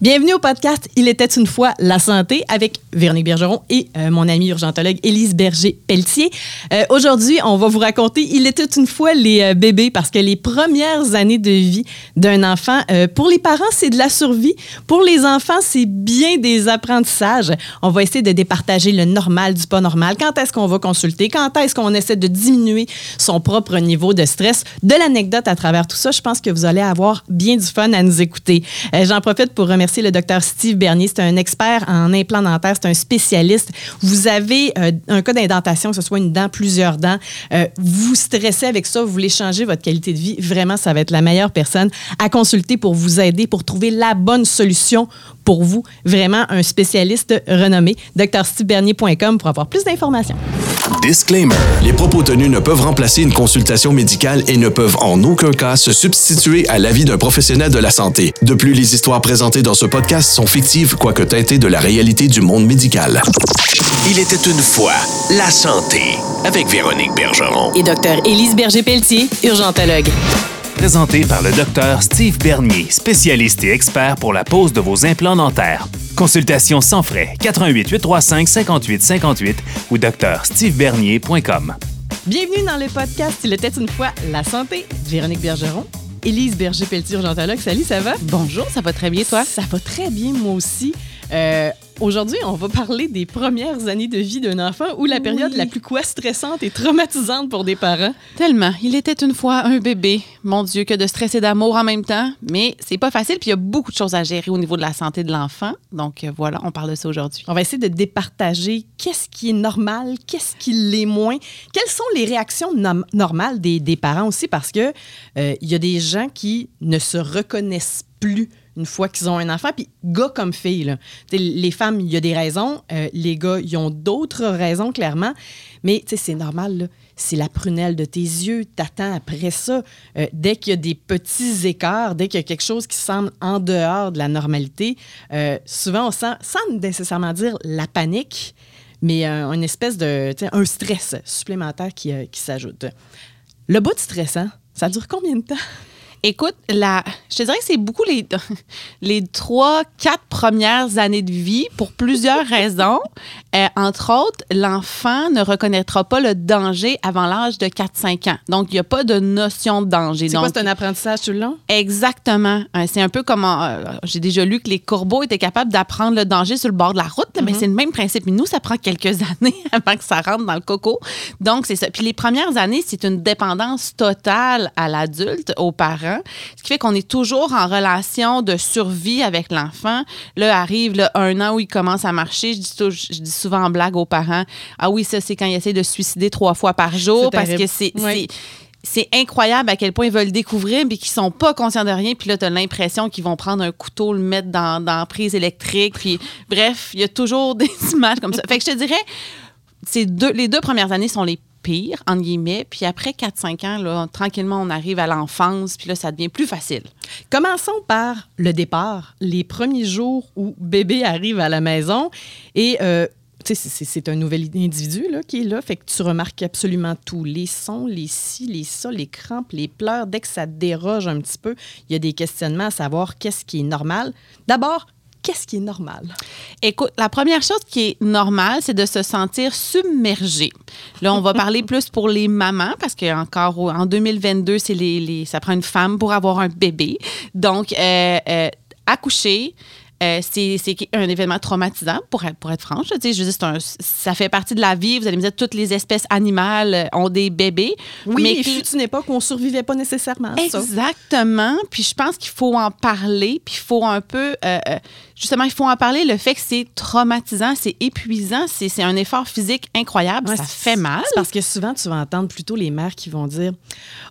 Bienvenue au podcast Il était une fois la santé avec Véronique Bergeron et euh, mon amie urgentologue Élise Berger-Pelletier. Euh, Aujourd'hui, on va vous raconter Il était une fois les euh, bébés parce que les premières années de vie d'un enfant, pour les parents, c'est de la survie. Pour les enfants, c'est bien des apprentissages. On va essayer de départager le normal du pas normal. Quand est-ce qu'on va consulter? Quand est-ce qu'on essaie de diminuer son propre niveau de stress? De l'anecdote à travers tout ça, je pense que vous allez avoir bien du fun à nous écouter. J'en profite pour remercier le docteur Steve Bernier. C'est un expert en implant dentaire, c'est un spécialiste. Vous avez euh, un cas d'indentation, que ce soit une dent, plusieurs dents, euh, vous stressez avec ça, vous voulez changer votre qualité de vie, vraiment, ça va être la meilleure personne à consulter pour vous aider, pour trouver la bonne solution pour vous. Vraiment un spécialiste renommé. drstevebernier.com pour avoir plus d'informations. Disclaimer. Les propos tenus ne peuvent remplacer une consultation médicale et ne peuvent en aucun cas se substituer à l'avis d'un professionnel de la santé. De plus, les histoires présentées dans ce podcast sont fictives, quoique teintées de la réalité du monde médical. Il était une fois la santé avec Véronique Bergeron. Et docteur Élise Berger-Pelletier, urgentologue. Présenté par le docteur Steve Bernier, spécialiste et expert pour la pose de vos implants dentaires. Consultation sans frais, 88 835 58 58 ou drstevebernier.com. Bienvenue dans le podcast Il était une fois la santé. Véronique Bergeron, Élise Berger-Pelletier, urgentologue. Salut, ça va? Bonjour, ça va très bien, toi? Ça va très bien, moi aussi. Euh, Aujourd'hui, on va parler des premières années de vie d'un enfant ou la période Oui. la plus quoi stressante et traumatisante pour des parents. Tellement. Il était une fois un bébé. Mon Dieu, que de stress et d'amour en même temps. Mais c'est pas facile, puis il y a beaucoup de choses à gérer au niveau de la santé de l'enfant. Donc euh, voilà, on parle de ça aujourd'hui. On va essayer de départager qu'est-ce qui est normal, qu'est-ce qui l'est moins. Quelles sont les réactions normales des, des parents aussi, parce que euh, il y a des gens qui ne se reconnaissent plus une fois qu'ils ont un enfant, puis gars comme filles. là. Les femmes, il y a des raisons, euh, les gars, ils ont d'autres raisons, clairement, mais c'est normal, c'est la prunelle de tes yeux, t'attends après ça. Euh, dès qu'il y a des petits écarts, dès qu'il y a quelque chose qui semble en dehors de la normalité, euh, souvent on sent, sans nécessairement dire la panique, mais une espèce de, un stress supplémentaire qui, s'ajoute. Le bout de stressant, ça dure combien de temps? Écoute, la, je te dirais que c'est beaucoup les, les trois, quatre premières années de vie pour plusieurs raisons. Euh, entre autres, l'enfant ne reconnaîtra pas le danger avant l'âge de 4-5 ans. Donc, il n'y a pas de notion de danger. C'est quoi, c'est un apprentissage tout le long? Exactement. Euh, C'est un peu comme euh, j'ai déjà lu que les corbeaux étaient capables d'apprendre le danger sur le bord de la route, mais c'est le même principe. Mais nous, ça prend quelques années avant que ça rentre dans le coco. Donc, c'est ça. Puis les premières années, c'est une dépendance totale à l'adulte, aux parents, ce qui fait qu'on est toujours en relation de survie avec l'enfant. Là, arrive là, un an où il commence à marcher. Je dis, tou- je dis souvent en blague aux parents, ah oui, ça, c'est quand il essaie de se suicider trois fois par jour parce que c'est... Oui. c'est- incroyable à quel point ils veulent découvrir, mais qu'ils sont pas conscients de rien. Puis là, tu as l'impression qu'ils vont prendre un couteau, le mettre dans, dans prise électrique. Puis bref, il y a toujours des images comme ça. Fait que je te dirais, deux, les deux premières années sont les pires, entre guillemets. Puis après 4-5 ans, là, tranquillement, on arrive à l'enfance. Puis là, ça devient plus facile. Commençons par le départ, les premiers jours où bébé arrive à la maison et euh, c'est- un nouvel individu là, qui est là, fait que tu remarques absolument tout, les sons, les ci, les ça, les crampes, les pleurs, dès que ça déroge un petit peu, il y a des questionnements à savoir qu'est-ce qui est normal. D'abord, qu'est-ce qui est normal? Écoute, la première chose qui est normale, c'est de se sentir submergé. Là, on va parler plus pour les mamans parce que encore au- en 2022, c'est les, les- ça prend une femme pour avoir un bébé. Donc, euh, euh, accoucher. Euh, c'est un événement traumatisant, pour être, pour être franche. Je veux dire, un- ça fait partie de la vie. Vous allez me dire, toutes les espèces animales ont des bébés. Oui, mais qui- fut une époque où on survivait pas nécessairement à ça. Exactement. Puis je pense qu'il faut en parler, puis il faut un peu, euh, euh, justement, il faut en parler, le fait que c'est traumatisant, c'est épuisant, c'est un effort physique incroyable, Ouais, ça fait mal. Parce que souvent, tu vas entendre plutôt les mères qui vont dire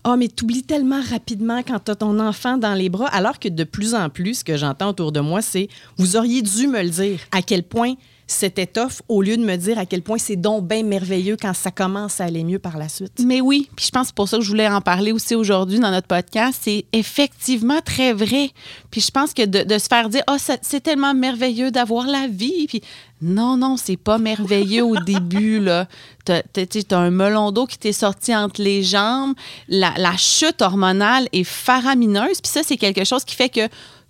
Ah, mais t'oublies tellement rapidement quand tu as ton enfant dans les bras. Alors que de plus en plus, ce que j'entends autour de moi, c'est Vous auriez dû me le dire à quel point c'était tough au lieu de me dire à quel point c'est donc bien merveilleux quand ça commence à aller mieux par la suite. Mais oui, puis je pense que pour ça que je voulais en parler aussi aujourd'hui dans notre podcast. C'est effectivement très vrai. Puis je pense que de, se faire dire, oh, c'est tellement merveilleux d'avoir la vie. Puis non, non, c'est pas merveilleux au début. là. T'as as, un melon d'eau qui t'est sorti entre les jambes. La, la chute hormonale est faramineuse. Puis ça, c'est quelque chose qui fait que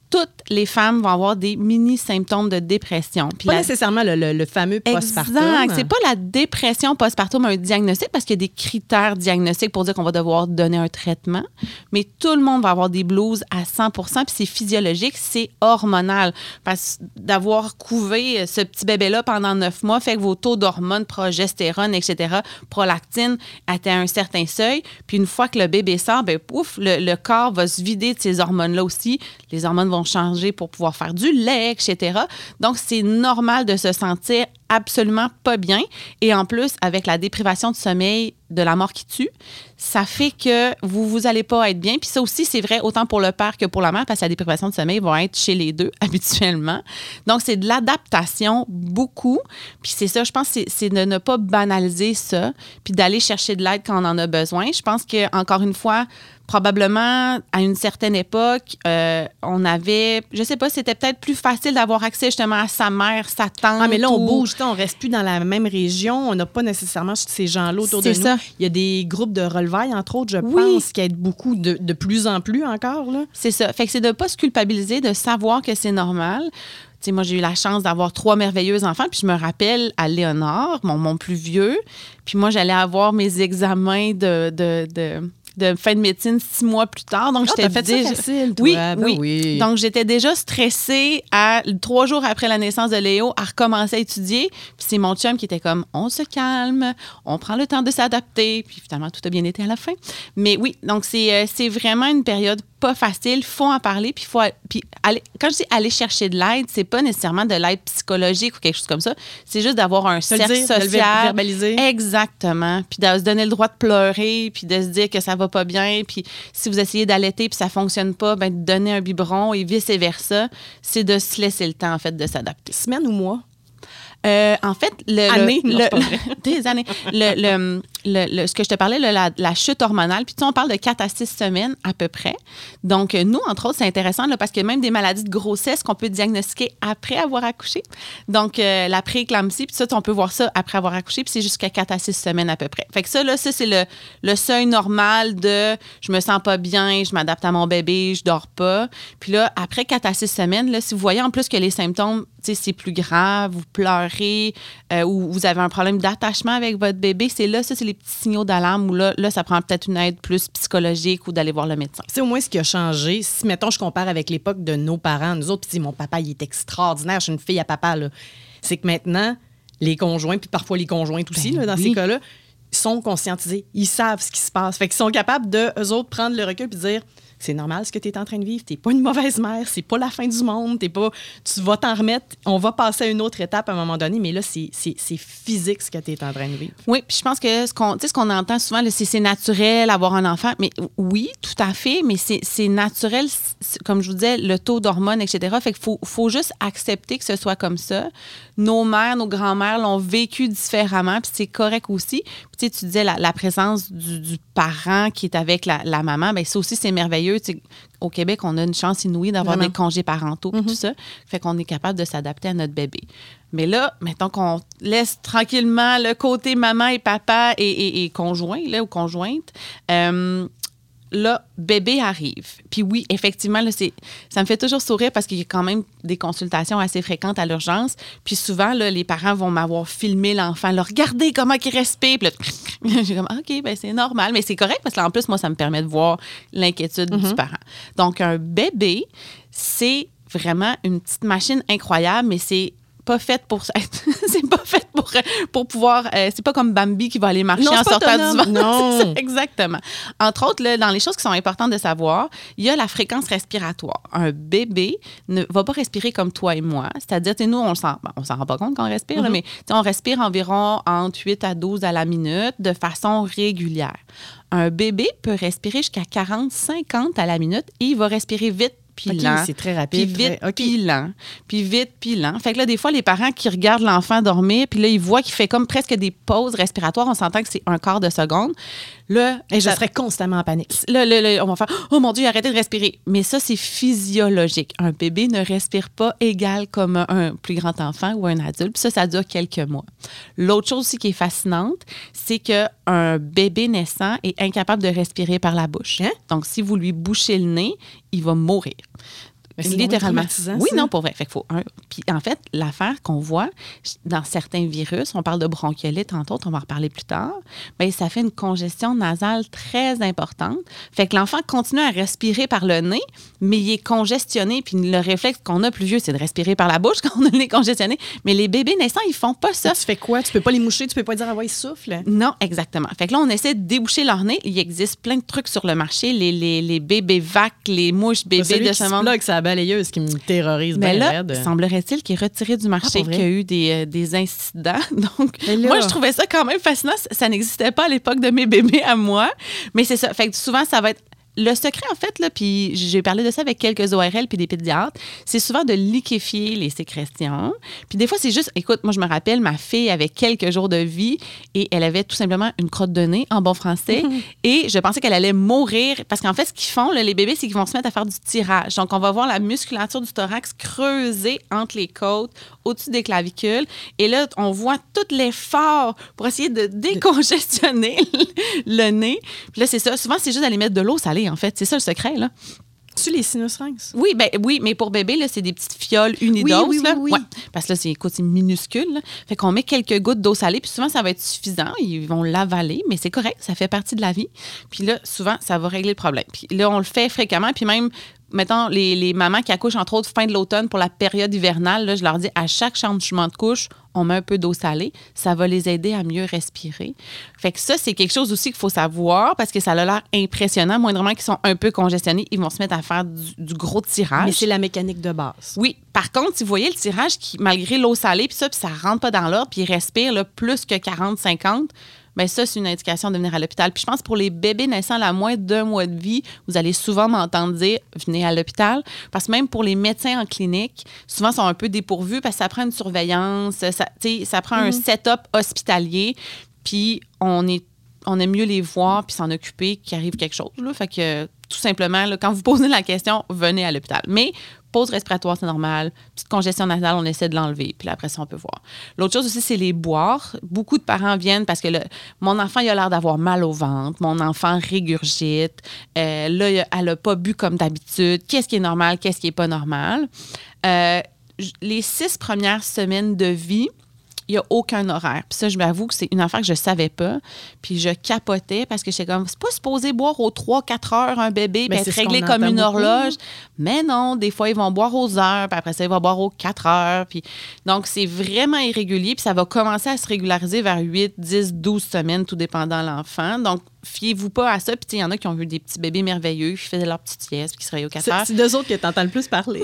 toutes les femmes vont avoir des mini-symptômes de dépression. Puis Pas la- nécessairement le, le- le fameux postpartum. Exact. C'est pas la dépression postpartum un diagnostic parce qu'il y a des critères diagnostiques pour dire qu'on va devoir donner un traitement. Mais tout le monde va avoir des blues à 100% puis c'est physiologique, c'est hormonal. Parce d'avoir couvé ce petit bébé-là pendant neuf mois fait que vos taux d'hormones, progestérone, etc., prolactine atteignent un certain seuil. Puis une fois que le bébé sort, ben pouf, le, le corps va se vider de ces hormones-là aussi. Les hormones vont changer pour pouvoir faire du lait, etc. Donc, c'est normal de se sentir absolument pas bien. Et en plus, avec la déprivation de sommeil de la mort qui tue, ça fait que vous vous allez pas être bien. Puis ça aussi, c'est vrai autant pour le père que pour la mère, parce que la déprivation de sommeil va être chez les deux habituellement. Donc, c'est de l'adaptation beaucoup. Puis c'est ça, je pense, c'est de ne pas banaliser ça, puis d'aller chercher de l'aide quand on en a besoin. Je pense que encore une fois, probablement à une certaine époque, euh, on avait, je sais pas, c'était peut-être plus facile d'avoir accès justement à sa mère, sa tante. Ah, mais là, on ou- bouge, tu sais, on reste plus dans la même région. On n'a pas nécessairement ces gens-là autour de nous. ça. Il y a des groupes de relevailles, entre autres, je Oui. pense, qui aident beaucoup, de, de plus en plus encore. C'est ça. Fait que c'est de ne pas se culpabiliser, de savoir que c'est normal. Tu sais, moi, j'ai eu la chance d'avoir trois merveilleux enfants, puis je me rappelle à Léonard, mon, mon plus vieux, puis moi, j'allais avoir mes examens de, de, de, de fin de médecine six mois plus tard. Donc, Ah, j'étais ça déjà- facile, toi. Oui, Ben oui. oui. Donc, j'étais déjà stressée à trois jours après la naissance de Léo à recommencer à étudier. Puis c'est mon chum qui était comme, on se calme, on prend le temps de s'adapter. Puis finalement, tout a bien été à la fin. Mais oui, donc c'est euh, c'est vraiment une période pas facile. faut en parler. Puis faut puis aller, quand je dis aller chercher de l'aide, c'est pas nécessairement de l'aide psychologique ou quelque chose comme ça. C'est juste d'avoir un cercle dire, de le social. verbaliser. Exactement. Puis de se donner le droit de pleurer, puis de se dire que ça va pas bien. Puis si vous essayez d'allaiter puis ça fonctionne pas, ben de donner un biberon et vice-versa. C'est de se laisser le temps, en fait, de s'adapter. Semaine ou mois? Euh, en fait, le, Année? le- Non, le- des années. Le, le- ce que je te parlais, le- la, chute hormonale, puis tu on parle de 4 à 6 semaines à peu près. Donc, euh, nous, entre autres, c'est intéressant là, parce que même des maladies de grossesse qu'on peut diagnostiquer après avoir accouché. Donc, euh, la prééclampsie, puis ça, on peut voir ça après avoir accouché, puis c'est jusqu'à 4 à 6 semaines à peu près. Fait que ça, là, ça, c'est le, le seuil normal de je me sens pas bien, je m'adapte à mon bébé, je dors pas. Puis là, après 4 à 6 semaines, là, si vous voyez en plus que les symptômes, c'est plus grave, vous pleurez euh, ou vous avez un problème d'attachement avec votre bébé, c'est là, ça, c'est les petits signaux d'alarme où là, là, ça prend peut-être une aide plus psychologique ou d'aller voir le médecin. C'est au moins ce qui a changé. Si, mettons, je compare avec l'époque de nos parents, nous autres, puis mon papa, il est extraordinaire, je suis une fille à papa, là. C'est que maintenant, les conjoints, puis parfois les conjointes aussi, Ben là, dans oui. ces cas-là, sont conscientisés. Ils savent ce qui se passe. Fait qu'ils sont capables de, eux autres, prendre le recul puis dire c'est normal ce que tu es en train de vivre. Tu pas une mauvaise mère. C'est pas la fin du monde. T'es pas, tu vas t'en remettre. On va passer à une autre étape à un moment donné, mais là, c'est physique ce que tu es en train de vivre. Oui, puis je pense que ce qu'on entend souvent, là, c'est c'est naturel avoir un enfant. Mais oui, tout à fait, mais c'est naturel, comme je vous disais, le taux d'hormones, etc. Fait qu'il faut, faut juste accepter que ce soit comme ça. Nos mères, nos grands-mères l'ont vécu différemment, puis c'est correct aussi. Tu sais, tu disais la, la présence du, du parent qui est avec la, la maman, bien ça aussi, c'est merveilleux. Tu sais, au Québec, on a une chance inouïe d'avoir des congés parentaux, puis tout ça. Fait qu'on est capable de s'adapter à notre bébé. Mais là, mettons qu'on laisse tranquillement le côté maman et papa et, et- et conjoint, là, ou conjointe. euh, là, bébé arrive. Puis oui, effectivement, là, c'est, ça me fait toujours sourire parce qu'il y a quand même des consultations assez fréquentes à l'urgence. Puis souvent, là, les parents vont m'avoir filmé l'enfant. Là, regardez comment il respire. Puis là, j'ai comme, OK, ben c'est normal. Mais c'est correct parce qu'en plus, moi, ça me permet de voir l'inquiétude du parent. Donc, un bébé, c'est vraiment une petite machine incroyable, mais c'est pas fait pour c'est pas fait pour pour pouvoir euh, c'est pas comme Bambi qui va aller marcher Non, en sortant du ventre. Non. Ça, exactement. Entre autres là, dans les choses qui sont importantes de savoir il y a la fréquence respiratoire. Un bébé ne va pas respirer comme toi et moi. C'est-à-dire tu sais, nous on s'en bon, on s'en rend pas compte quand on respire là, mais on respire environ entre 8 à 12 à la minute de façon régulière. Un bébé peut respirer jusqu'à 40 50 à la minute et il va respirer vite puis lent c'est très puis rapide. vite, très- ok. puis lent. Puis vite, puis lent. Fait que là, des fois, les parents qui regardent l'enfant dormir, puis là, ils voient qu'il fait comme presque des pauses respiratoires. On s'entend que c'est un quart de seconde. Là, Et je serais constamment en panique. là, là, là, on va faire Oh mon Dieu, arrêtez de respirer. Mais ça, c'est physiologique. Un bébé ne respire pas égal comme un, un plus grand enfant ou un adulte. Puis ça, ça dure quelques mois. L'autre chose aussi qui est fascinante, c'est qu'un bébé naissant est incapable de respirer par la bouche. Hein? Donc, si vous lui bouchez le nez, il va mourir. Mais c'est littéralement. Oui, ça. non, pour vrai. Fait qu'il faut un. Puis en fait, l'affaire qu'on voit dans certains virus, on parle de bronchiolite, entre autres, on va en reparler plus tard, bien, ça fait une congestion nasale très importante. Fait que l'enfant continue à respirer par le nez, mais il est congestionné. Puis le réflexe qu'on a plus vieux, c'est de respirer par la bouche quand on est congestionné. Mais les bébés naissants, ils font pas ça. Tu fais quoi? Tu peux pas les moucher, tu peux pas dire, ah ouais, il souffle. Non, exactement. Fait que là, on essaie de déboucher leur nez. Il existe plein de trucs sur le marché, les, les, les bébés vacs, les mouches bébés Celui de ce balayeuse qui me terrorise Mais là, semblerait-il qu'il est retiré du Ah, marché, vrai? qu'il y a eu des, euh, des incidents. Donc, là- moi, je trouvais ça quand même fascinant. Ça, ça n'existait pas à l'époque de mes bébés à moi. Mais c'est ça. Fait que souvent, ça va être. Le secret, en fait, là, puis j'ai parlé de ça avec quelques ORL puis des pédiatres, c'est souvent de liquéfier les sécrétions. Puis des fois, c'est juste, écoute, moi, je me rappelle, ma fille avait quelques jours de vie et elle avait tout simplement une crotte de nez, en bon français, et je pensais qu'elle allait mourir parce qu'en fait, ce qu'ils font, là, les bébés, c'est qu'ils vont se mettre à faire du tirage. Donc, on va voir la musculature du thorax creuser entre les côtes, au-dessus des clavicules. Et là, on voit tout l'effort pour essayer de décongestionner le nez. Puis là, c'est ça. Souvent, c'est juste d'aller mettre de l'eau salée, en fait. C'est ça le secret, là. Tu les sinus rinces? Oui, ben, oui, mais pour bébé, là, c'est des petites fioles unidoses. Oui, oui, là. oui, oui. Ouais. Parce que là, c'est, écoute, c'est minuscule. là. Fait qu'on met quelques gouttes d'eau salée, puis souvent, ça va être suffisant. Ils vont l'avaler, mais c'est correct, ça fait partie de la vie. Puis là, souvent, ça va régler le problème. Puis là, on le fait fréquemment, puis même, mettons, les, les mamans qui accouchent, entre autres, fin de l'automne pour la période hivernale, là, je leur dis, à chaque changement de couche, on met un peu d'eau salée. Ça va les aider à mieux respirer. Fait que ça, c'est quelque chose aussi qu'il faut savoir parce que ça a l'air impressionnant. Moindrement qu'ils sont un peu congestionnés, ils vont se mettre à faire du, du gros tirage. Mais c'est la mécanique de base. Oui. Par contre, si vous voyez le tirage qui, malgré l'eau salée, puis ça, puis ça rentre pas dans l'ordre, puis il respire là, plus que 40-50, bien ça, c'est une indication de venir à l'hôpital. Puis je pense pour les bébés naissants à la moins d'un mois de vie, vous allez souvent m'entendre dire venez à l'hôpital. Parce que même pour les médecins en clinique, souvent sont un peu dépourvus parce que ça prend une surveillance, ça, ça prend un setup hospitalier, puis on est on aime mieux les voir puis s'en occuper qu'il arrive quelque chose. Là. Fait que tout simplement, là, quand vous posez la question, venez à l'hôpital. Mais pause respiratoire, c'est normal. Petite congestion nasale, on essaie de l'enlever. Puis après ça, on peut voir. L'autre chose aussi, c'est les boire. Beaucoup de parents viennent parce que mon enfant, il a l'air d'avoir mal au ventre. Mon enfant régurgite. Euh, là, elle n'a pas bu comme d'habitude. Qu'est-ce qui est normal? Qu'est-ce qui n'est pas normal? Euh, les six premières semaines de vie, il n'y a aucun horaire. Puis ça, je m'avoue que c'est une affaire que je ne savais pas. Puis je capotais parce que j'étais comme, c'est pas supposé boire aux 3-4 heures un bébé, Mais puis être réglé comme une beaucoup. horloge. Mais non, des fois, ils vont boire aux heures, puis après ça, ils vont boire aux 4 heures. Puis... Donc, c'est vraiment irrégulier, puis ça va commencer à se régulariser vers 8, 10, 12 semaines, tout dépendant de l'enfant. Donc, fiez-vous pas à ça. Puis, il y en a qui ont eu des petits bébés merveilleux, qui faisaient leur petite sieste, puis qui se réveillent aux 4 C'est heures. c'est d'eux autres que tu entends le plus parler.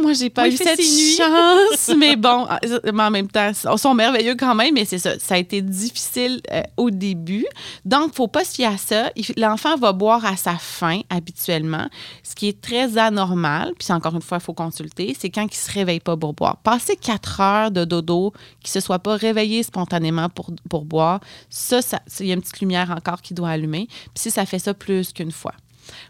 Moi, j'ai pas Moi, eu cette chance, mais bon, ah, mais en même temps, ils sont merveilleux quand même, mais c'est ça, ça a été difficile euh, au début. Donc, faut pas se fier à ça. L'enfant va boire à sa faim habituellement, ce qui est très anormal. Puis encore une fois, il faut consulter. C'est quand il se réveille pas pour boire. Passer quatre heures de dodo, qu'il se soit pas réveillé spontanément pour, pour boire, ça, ça- il y a une petite lumière encore qui doit allumer. Puis si ça fait ça plus qu'une fois.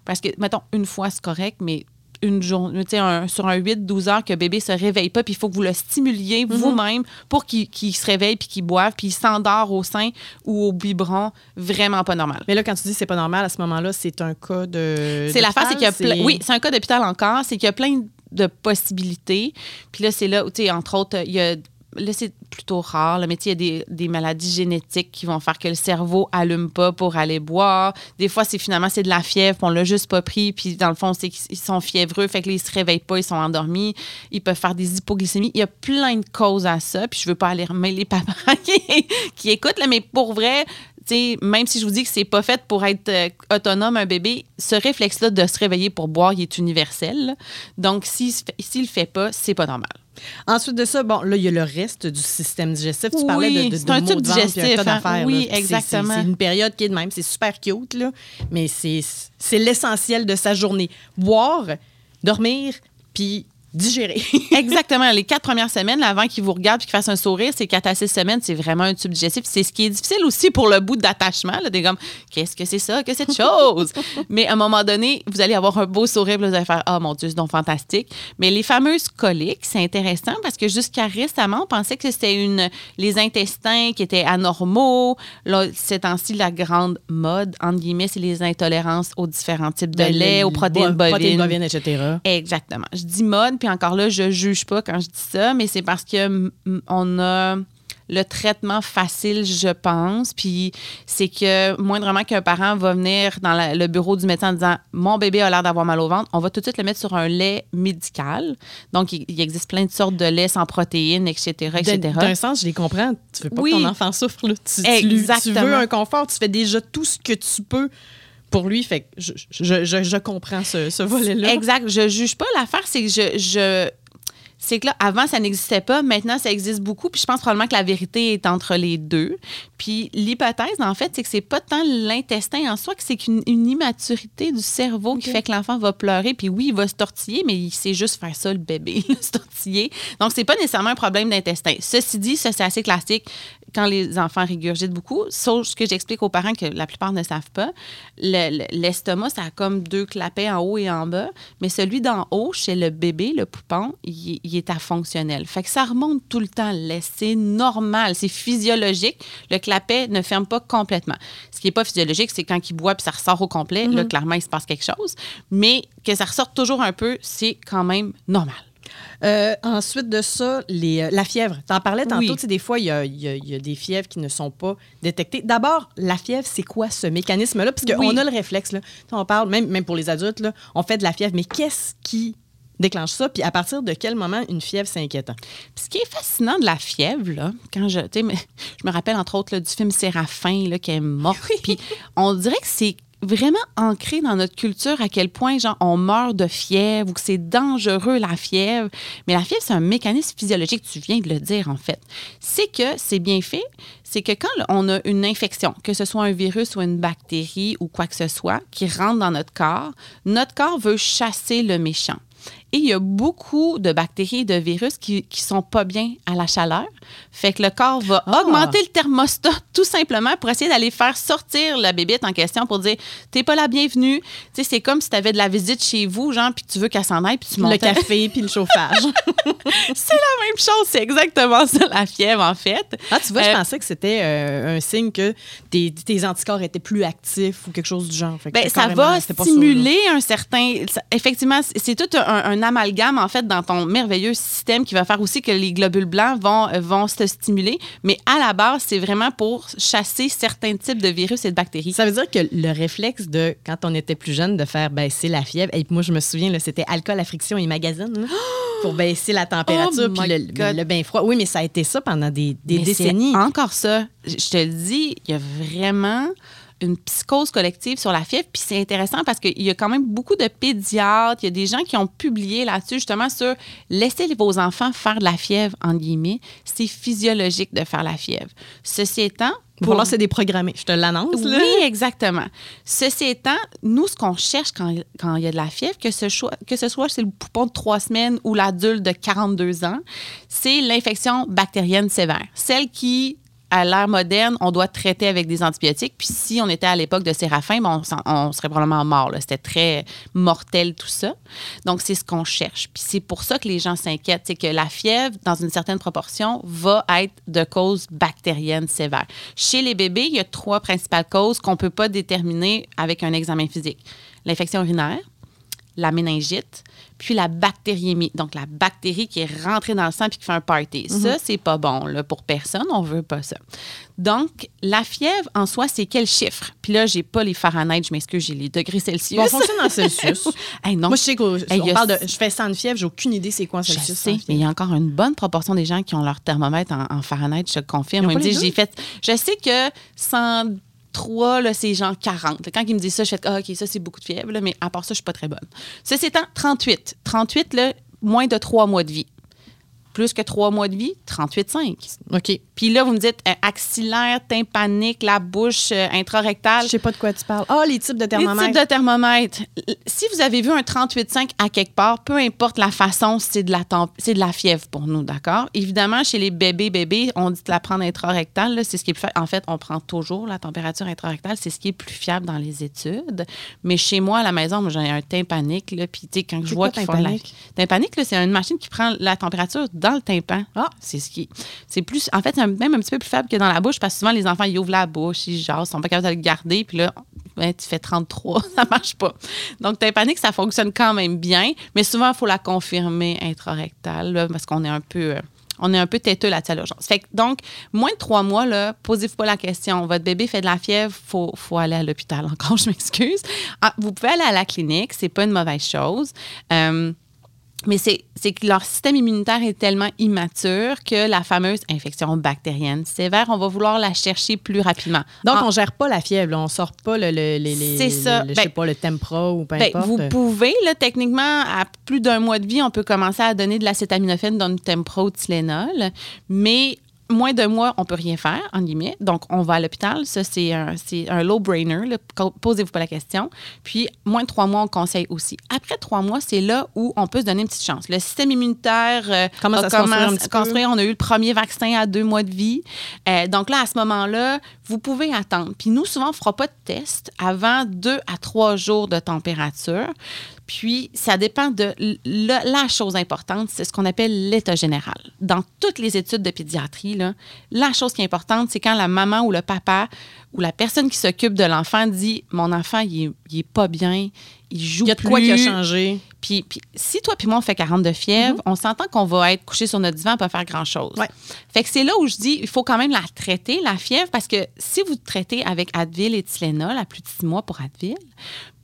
Parce que, mettons, une fois, c'est correct, mais une journée, tu sais, un- sur un 8-12 heures que le bébé se réveille pas, puis il faut que vous le stimuliez vous-même pour qu'il se réveille, puis qu'il boive, puis il s'endort au sein ou au biberon, vraiment pas normal. Mais là, quand tu dis que c'est pas normal, à ce moment-là, c'est un cas de. C'est l'affaire, c'est qu'il y a plein. Oui, c'est un cas d'hôpital encore, c'est qu'il y a plein de possibilités. Puis là, c'est là où, tu sais, entre autres, il y a. Là, c'est plutôt rare, tu sais, il y a des, maladies génétiques qui vont faire que le cerveau allume pas pour aller boire. Des fois, c'est finalement, c'est de la fièvre, puis on l'a juste pas pris, puis dans le fond, c'est qu'ils sont fiévreux, fait que là, ils se réveillent pas, ils sont endormis. Ils peuvent faire des hypoglycémies. Il y a plein de causes à ça, puis je veux pas aller remêler les parents qui, qui écoutent, mais pour vrai, même si je vous dis que c'est pas fait pour être euh, autonome, un bébé, ce réflexe-là de se réveiller pour boire, il est universel. Donc, s'il s'il le fait pas, c'est pas normal. Ensuite de ça, bon, là, il y a le reste du système digestif. Tu Oui, parlais de, de, c'est de un de ventre, puis digestif, un tas hein. d'affaires, Oui, là. Exactement. C'est une période qui est de même. C'est super cute, là, mais c'est c'est l'essentiel de sa journée. Boire, dormir, puis digérer. Exactement. Les quatre premières semaines, là, avant qu'il vous regarde et qu'il fasse un sourire, c'est quatre à six semaines, c'est vraiment un tube digestif. C'est ce qui est difficile aussi pour le bout d'attachement. Des comme, qu'est-ce que c'est ça, que cette chose? Mais à un moment donné, vous allez avoir un beau sourire, vous allez faire, oh mon Dieu, c'est donc fantastique. Mais les fameuses coliques, c'est intéressant parce que jusqu'à récemment, on pensait que c'était une, les intestins qui étaient anormaux. Là, c'est ainsi la grande mode, entre guillemets, c'est les intolérances aux différents types de lait, aux protéines bo- protéines bovines. bovines, etc. Exactement. Je dis mode, puis encore là, je juge pas quand je dis ça, mais c'est parce que on a le traitement facile, je pense. Puis c'est que moindrement qu'un parent va venir dans la- le bureau du médecin en disant Mon bébé a l'air d'avoir mal au ventre, on va tout de suite le mettre sur un lait médical. Donc, il, il existe plein de sortes de laits sans protéines, etc. etc. D'un- sens, je les comprends. Tu veux pas Oui. que ton enfant souffre. Là. Tu, tu tu veux un confort. Tu fais déjà tout ce que tu peux pour lui. Fait que je, je, je, je comprends ce, ce volet-là. Exact. Je juge pas. L'affaire, c'est que je. je c'est que là, avant, ça n'existait pas. Maintenant, ça existe beaucoup. Puis je pense probablement que la vérité est entre les deux. Puis l'hypothèse, en fait, c'est que c'est pas tant l'intestin en soi que c'est qu'une une immaturité du cerveau qui fait que l'enfant va pleurer. Puis oui, il va se tortiller, mais il sait juste faire ça, le bébé, se tortiller. Donc, c'est pas nécessairement un problème d'intestin. Ceci dit, ça, c'est assez classique quand les enfants régurgitent beaucoup. Sauf ce que j'explique aux parents que la plupart ne savent pas. Le- le- L'estomac, ça a comme deux clapets en haut et en bas. Mais celui d'en haut, chez le bébé, le poupon, il, il est à fonctionnel. Fait que ça remonte tout le temps. C'est normal, c'est physiologique. Le clapet ne ferme pas complètement. Ce qui n'est pas physiologique, c'est quand il boit puis ça ressort au complet. Là, clairement, il se passe quelque chose. Mais que ça ressorte toujours un peu, c'est quand même normal. Euh, ensuite de ça, les, euh, la fièvre. Tu en parlais tantôt, Oui. tu sais, des fois, il y a, il y a- il y a des fièvres qui ne sont pas détectées. D'abord, la fièvre, c'est quoi ce mécanisme-là? Parce qu'on Oui. a le réflexe, là. On parle, même, même pour les adultes, là, on fait de la fièvre, mais qu'est-ce qui déclenche ça? Puis à partir de quel moment une fièvre, c'est inquiétant? Puis ce qui est fascinant de la fièvre, là, quand je, tu sais, mais je me rappelle entre autres là, du film Séraphin, là, qui est mort. Puis on dirait que c'est vraiment ancré dans notre culture à quel point, genre, on meurt de fièvre ou que c'est dangereux, la fièvre. Mais la fièvre, c'est un mécanisme physiologique, tu viens de le dire, en fait. C'est que c'est bien fait, c'est que quand on a une infection, que ce soit un virus ou une bactérie ou quoi que ce soit, qui rentre dans notre corps, notre corps veut chasser le méchant. Et il y a beaucoup de bactéries et de virus qui, qui sont pas bien à la chaleur. Fait que le corps va Ah. augmenter le thermostat tout simplement pour essayer d'aller faire sortir la bébête en question pour dire T'es pas la bienvenue. Tu sais, c'est comme si tu avais de la visite chez vous, genre, puis tu veux qu'elle s'en aille, puis tu montes. Le café puis le chauffage. c'est la même chose. C'est exactement ça, la fièvre, en fait. Ah, tu vois, je Euh, pensais que c'était euh, un signe que tes, tes anticorps étaient plus actifs ou quelque chose du genre. Fait que Ben, ça va stimuler un certain. ça- effectivement, c'est- c'est tout un, un amalgame, en fait, dans ton merveilleux système qui va faire aussi que les globules blancs vont, euh, vont se stimuler. Mais à la base, c'est vraiment pour chasser certains types de virus et de bactéries. Ça veut dire que le réflexe de, quand on était plus jeune, de faire baisser la fièvre, et moi, je me souviens, là, c'était alcool à friction et magazine là, pour baisser la température Oh puis le, bain froid. Oui, mais ça a été ça pendant des, des décennies. Encore ça, je je te le dis, il y a vraiment une psychose collective sur la fièvre. Puis c'est intéressant parce qu'il y a quand même beaucoup de pédiatres, il y a des gens qui ont publié là-dessus, justement, sur laisser vos enfants faire de la fièvre, en guillemets. C'est physiologique de faire la fièvre. Ceci étant, Pour là, c'est déprogrammé. Je te l'annonce. oui, exactement. Ceci étant, nous, ce qu'on cherche quand, quand il y a de la fièvre, que ce, soit, que ce soit chez le poupon de trois semaines ou l'adulte de 42 ans, c'est l'infection bactérienne sévère. Celle qui, à l'ère moderne, on doit traiter avec des antibiotiques. Puis si on était à l'époque de Séraphin, ben, on, on serait probablement mort. C'était très mortel, tout ça. Donc, c'est ce qu'on cherche. Puis c'est pour ça que les gens s'inquiètent. C'est que la fièvre, dans une certaine proportion, va être de cause bactérienne sévère. Chez les bébés, il y a trois principales causes qu'on peut pas déterminer avec un examen physique. L'infection urinaire, la méningite, puis la bactériémie. Donc, la bactérie qui est rentrée dans le sang puis qui fait un party. Ça, c'est pas bon là, pour personne. On veut pas ça. Donc, la fièvre, en soi, c'est quel chiffre? Puis là, j'ai pas les Fahrenheit, je m'excuse, j'ai les degrés Celsius. Bon, on fonctionne en Celsius. Hey, non. Moi, je sais Hey, on a- parle de. Je fais 100 de fièvre, j'ai aucune idée c'est quoi en Je Celsius. sais, en mais il y a encore une bonne proportion des gens qui ont leur thermomètre en, en Fahrenheit, je te confirme. Ils me disent, j'ai fait. Je sais que 103, là, c'est genre 40. Quand ils me disent ça, je fais ah, OK, ça, c'est beaucoup de fièvre, mais à part ça, je suis pas très bonne. Ceci étant, 38. 38, là, moins de trois mois de vie. Plus que trois mois de vie, 38,5. OK. Puis là, vous me dites euh, axillaire, tympanique, la bouche euh, intrarectale. Je sais pas de quoi tu parles. Ah, les types de Les thermomètres. types de thermomètre. L- Si vous avez vu un 38,5 à quelque part, peu importe la façon, c'est de la temp- c'est de la fièvre pour nous, d'accord? Évidemment, chez les bébés bébés, on dit de la prendre intrarectale, c'est ce qui est plus fa- En fait, on prend toujours la température intrarectale, c'est ce qui est plus fiable dans les études. Mais chez moi, à la maison, moi, j'ai un tympanique, là, puis tu sais, quand je vois qu'ils font la... tympanique? C'est une machine qui prend la température dans le tympan. Ah. C'est ce qui... C'est plus... En fait, c'est même un petit peu plus faible que dans la bouche, parce que souvent, les enfants, ils ouvrent la bouche, ils jasent, ils sont pas capables de le garder, puis là, ben, tu fais 33, ça marche pas. Donc, tympanique, ça fonctionne quand même bien, mais souvent, il faut la confirmer intrarectale, parce qu'on est un peu... euh, on est un peu têteux là-dessus à l'urgence. Fait que, donc, moins de trois mois, posez-vous pas la question. Votre bébé fait de la fièvre, faut, faut aller à l'hôpital. Encore, je m'excuse. Ah, vous pouvez aller à la clinique, c'est pas une mauvaise chose. Euh, mais c'est que leur système immunitaire est tellement immature que la fameuse infection bactérienne sévère, on va vouloir la chercher plus rapidement. Donc, En- on gère pas la fièvre. On sort pas le, le, les- les- C'est ça. le- je sais Ben, pas, le Tempra ou peu Ben, importe. vous pouvez, là, techniquement, à plus d'un mois de vie, on peut commencer à donner de l'acétaminophène dans du Tempro Tylenol, mais moins d'un mois, on peut rien faire, en guillemets. Donc, on va à l'hôpital. Ça, c'est un, low-brainer. Posez-vous pas la question. Puis, moins de trois mois, on conseille aussi. Après trois mois, c'est là où on peut se donner une petite chance. Le système immunitaire euh, Commence à se construire un commencé petit à construire. On a eu le premier vaccin à deux mois de vie. Euh, donc là, à ce moment-là, vous pouvez attendre. Puis nous, souvent, on ne fera pas de test avant deux à trois jours de température. Puis, ça dépend de la, chose importante, c'est ce qu'on appelle l'état général. Dans toutes les études de pédiatrie, la chose qui est importante, c'est quand la maman ou le papa ou la personne qui s'occupe de l'enfant dit Mon enfant, il est, il est pas bien, il joue Il y a de plus. quoi qui a changé. Puis, puis si toi puis moi, on fait 40 de fièvre, on s'entend qu'on va être couché sur notre divan pas faire grand-chose. Ouais. Fait que c'est là où je dis, il faut quand même la traiter, la fièvre, parce que si vous traitez avec Advil et Tylenol à plus de six mois pour Advil,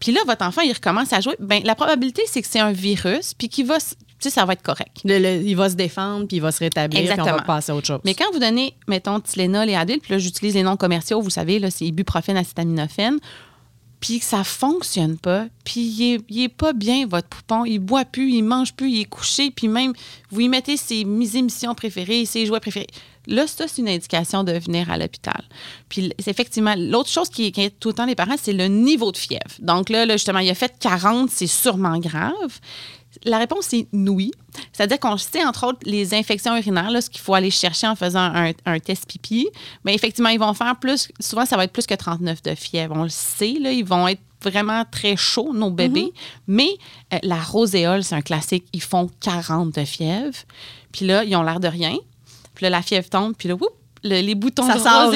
puis là, votre enfant, il recommence à jouer, ben la probabilité, c'est que c'est un virus, puis qu'il va, tu sais, ça va être correct. Le- le- il va se défendre, puis il va se rétablir, puis on va Exactement. passer à autre chose. Mais quand vous donnez, mettons, Tylenol et Advil, puis là, j'utilise les noms commerciaux, vous savez, là, c'est ibuprofène, acétaminophène, puis que ça fonctionne pas, puis il est, pas bien, votre poupon, il boit plus, il mange plus, il est couché, puis même, vous y mettez ses émissions préférées, ses jouets préférés. Là, ça, c'est une indication de venir à l'hôpital. Puis, effectivement, l'autre chose qui, qui inquiète tout le temps les parents, c'est le niveau de fièvre. Donc là, justement, il a fait 40, c'est sûrement grave. La réponse est oui. C'est-à-dire qu'on sait, entre autres, les infections urinaires, là, ce qu'il faut aller chercher en faisant un, un test pipi. Mais effectivement, ils vont faire plus, souvent, ça va être plus que 39 de fièvre. On le sait, là, ils vont être vraiment très chauds, nos bébés. Mais euh, la roséole, c'est un classique. Ils font 40 de fièvre. Puis là, ils ont l'air de rien. Puis là, la fièvre tombe. Puis là, whoop, le- les boutons Ça de sort.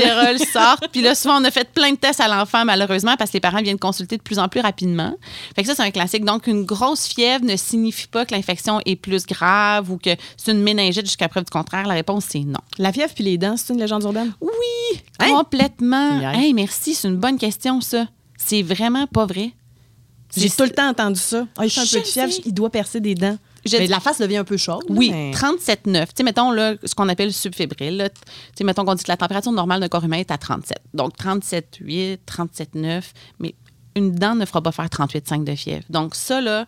sortent. Puis là, souvent, on a fait plein de tests à l'enfant, malheureusement, parce que les parents viennent consulter de plus en plus rapidement. Fait que ça, c'est un classique. Donc, une grosse fièvre ne signifie pas que l'infection est plus grave ou que c'est une méningite jusqu'à preuve du contraire. La réponse, c'est non. La fièvre puis les dents, c'est une légende urbaine? Oui, Hein? complètement. Hey, merci, c'est une bonne question, ça. C'est vraiment pas vrai. J'ai tout le temps entendu ça. Ah, il fait un Je peu de fièvre, il doit percer des dents. Je- Mais la face devient un peu chaude. Oui, mais- 37,9. Tu sais, mettons, là, ce qu'on appelle subfébrile. Tu sais, mettons qu'on dit que la température normale d'un corps humain est à 37. Donc, 37,8, 37,9. Mais une dent ne fera pas faire 38,5 de fièvre. Donc, ça, là,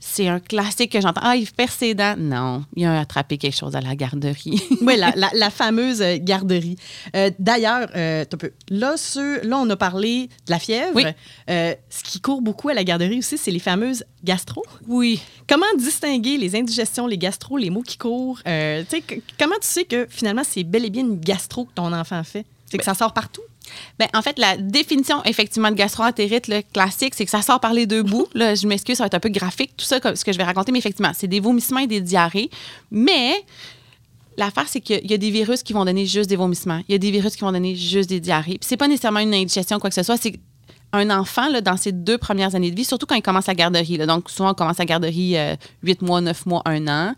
c'est un classique que j'entends. Ah, il perd ses dents. Non, il a attrapé quelque chose à la garderie. Oui, la, la- la fameuse euh, garderie. Euh, D'ailleurs, euh, là, ce- là, on a parlé de la fièvre. Oui. Euh, ce qui court beaucoup à la garderie aussi, c'est les fameuses gastro. oui. Comment distinguer les indigestions, les gastro, les mots qui courent? Comment tu sais que finalement, c'est bel et bien une gastro que ton enfant fait? C'est que ça sort partout? Ben, en fait, la définition effectivement de gastroentérite le classique, c'est que ça sort par les deux bouts. Là, je m'excuse, ça va être un peu graphique, tout ça, comme ce que je vais raconter, mais effectivement, c'est des vomissements et des diarrhées. Mais l'affaire, c'est qu'il y a des virus qui vont donner juste des vomissements. Il y a des virus qui vont donner juste des diarrhées. Puis c'est pas nécessairement une indigestion ou quoi que ce soit, c'est un enfant, là, dans ses deux premières années de vie, surtout quand il commence la garderie, là, donc souvent on commence la garderie euh, 8 mois, 9 mois, 1 an,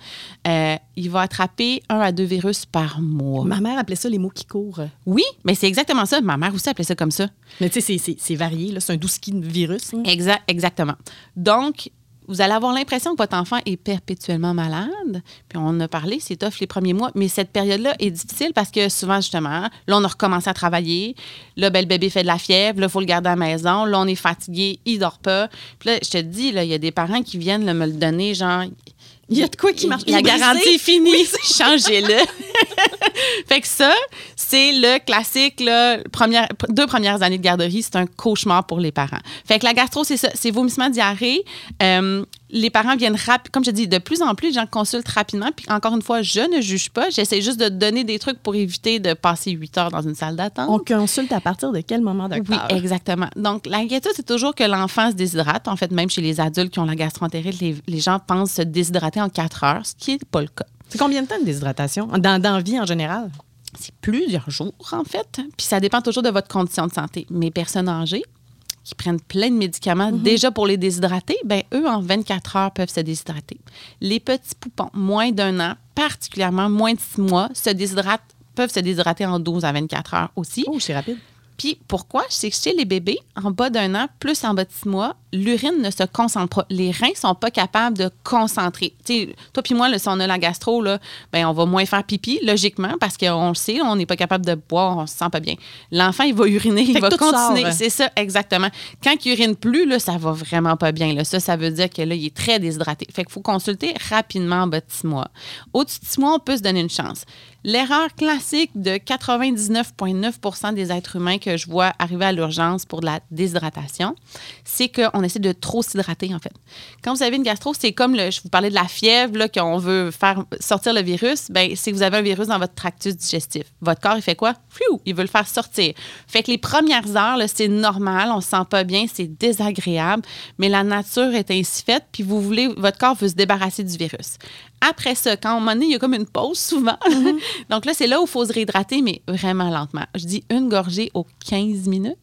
euh, il va attraper un à deux virus par mois. Ma mère appelait ça les mots qui courent. Oui, mais c'est exactement ça. Ma mère aussi appelait ça comme ça. Mais tu sais, c'est- c'est- c'est varié. là. C'est un doux ski de virus. hein. Exact, exactement. Donc, vous allez avoir l'impression que votre enfant est perpétuellement malade. Puis on a parlé, c'est tough les premiers mois, mais cette période-là est difficile parce que souvent, justement, là, on a recommencé à travailler. Là, ben, le bébé fait de la fièvre. Là, il faut le garder à la maison. Là, on est fatigué, il dort pas. Puis là, je te dis, là, il y a des parents qui viennent me le donner, genre, Il y a de quoi qui marche. La est garantie est finie. Changez-le. fait que ça, c'est le classique, là, première, deux premières années de garderie, c'est un cauchemar pour les parents. Fait que la gastro, c'est ça, c'est vomissement, diarrhée. Euh, les parents viennent rapidement, comme je dis, de plus en plus, les gens consultent rapidement. Puis encore une fois, je ne juge pas. J'essaie juste de donner des trucs pour éviter de passer huit heures dans une salle d'attente. On consulte à partir de quel moment, Oui, docteur? exactement. Donc, l'inquiétude, c'est toujours que l'enfant se déshydrate. En fait, même chez les adultes qui ont la gastroentérite, les, les gens pensent se déshydrater en quatre heures, ce qui n'est pas le cas. C'est combien de temps de déshydratation? Dans, dans la vie en général? C'est plusieurs jours, en fait. Puis ça dépend toujours de votre condition de santé. Mais personnes âgées qui prennent plein de médicaments déjà pour les déshydrater, ben eux, en 24 heures, peuvent se déshydrater. Les petits poupons, moins d'un an, particulièrement moins de six mois, se déshydratent peuvent se déshydrater en 12 à 24 heures aussi. Oh, c'est rapide. Puis pourquoi? C'est que chez les bébés, en bas d'un an, plus en bas de six mois, l'urine ne se concentre pas. Les reins sont pas capables de concentrer. Toi puis moi, là, si on a la gastro, là, ben, on va moins faire pipi, logiquement, parce qu'on le sait, on n'est pas capable de boire, on se sent pas bien. L'enfant, il va uriner, il Fait va continuer. sort. C'est ça, exactement. Quand il urine plus, là, ça va vraiment pas bien. Là. Ça, ça veut dire que là, il est très déshydraté. Fait qu'il faut consulter rapidement en bas de six mois. Au-dessus de six mois, on peut se donner une chance. L'erreur classique de 99,9% des êtres humains que je vois arriver à l'urgence pour de la déshydratation, c'est qu'on essaie de trop s'hydrater, en fait. Quand vous avez une gastro, c'est comme, le, je vous parlais de la fièvre, là, qu'on veut faire sortir le virus, ben, c'est que vous avez un virus dans votre tractus digestif. Votre corps, il fait quoi? Il veut le faire sortir. Fait que les premières heures, là, c'est normal, on se sent pas bien, c'est désagréable, mais la nature est ainsi faite, puis vous voulez, votre corps veut se débarrasser du virus. Après ça, quand un moment donné, il y a comme une pause souvent. Donc là, c'est là où il faut se réhydrater, mais vraiment lentement. Je dis une gorgée aux 15 minutes.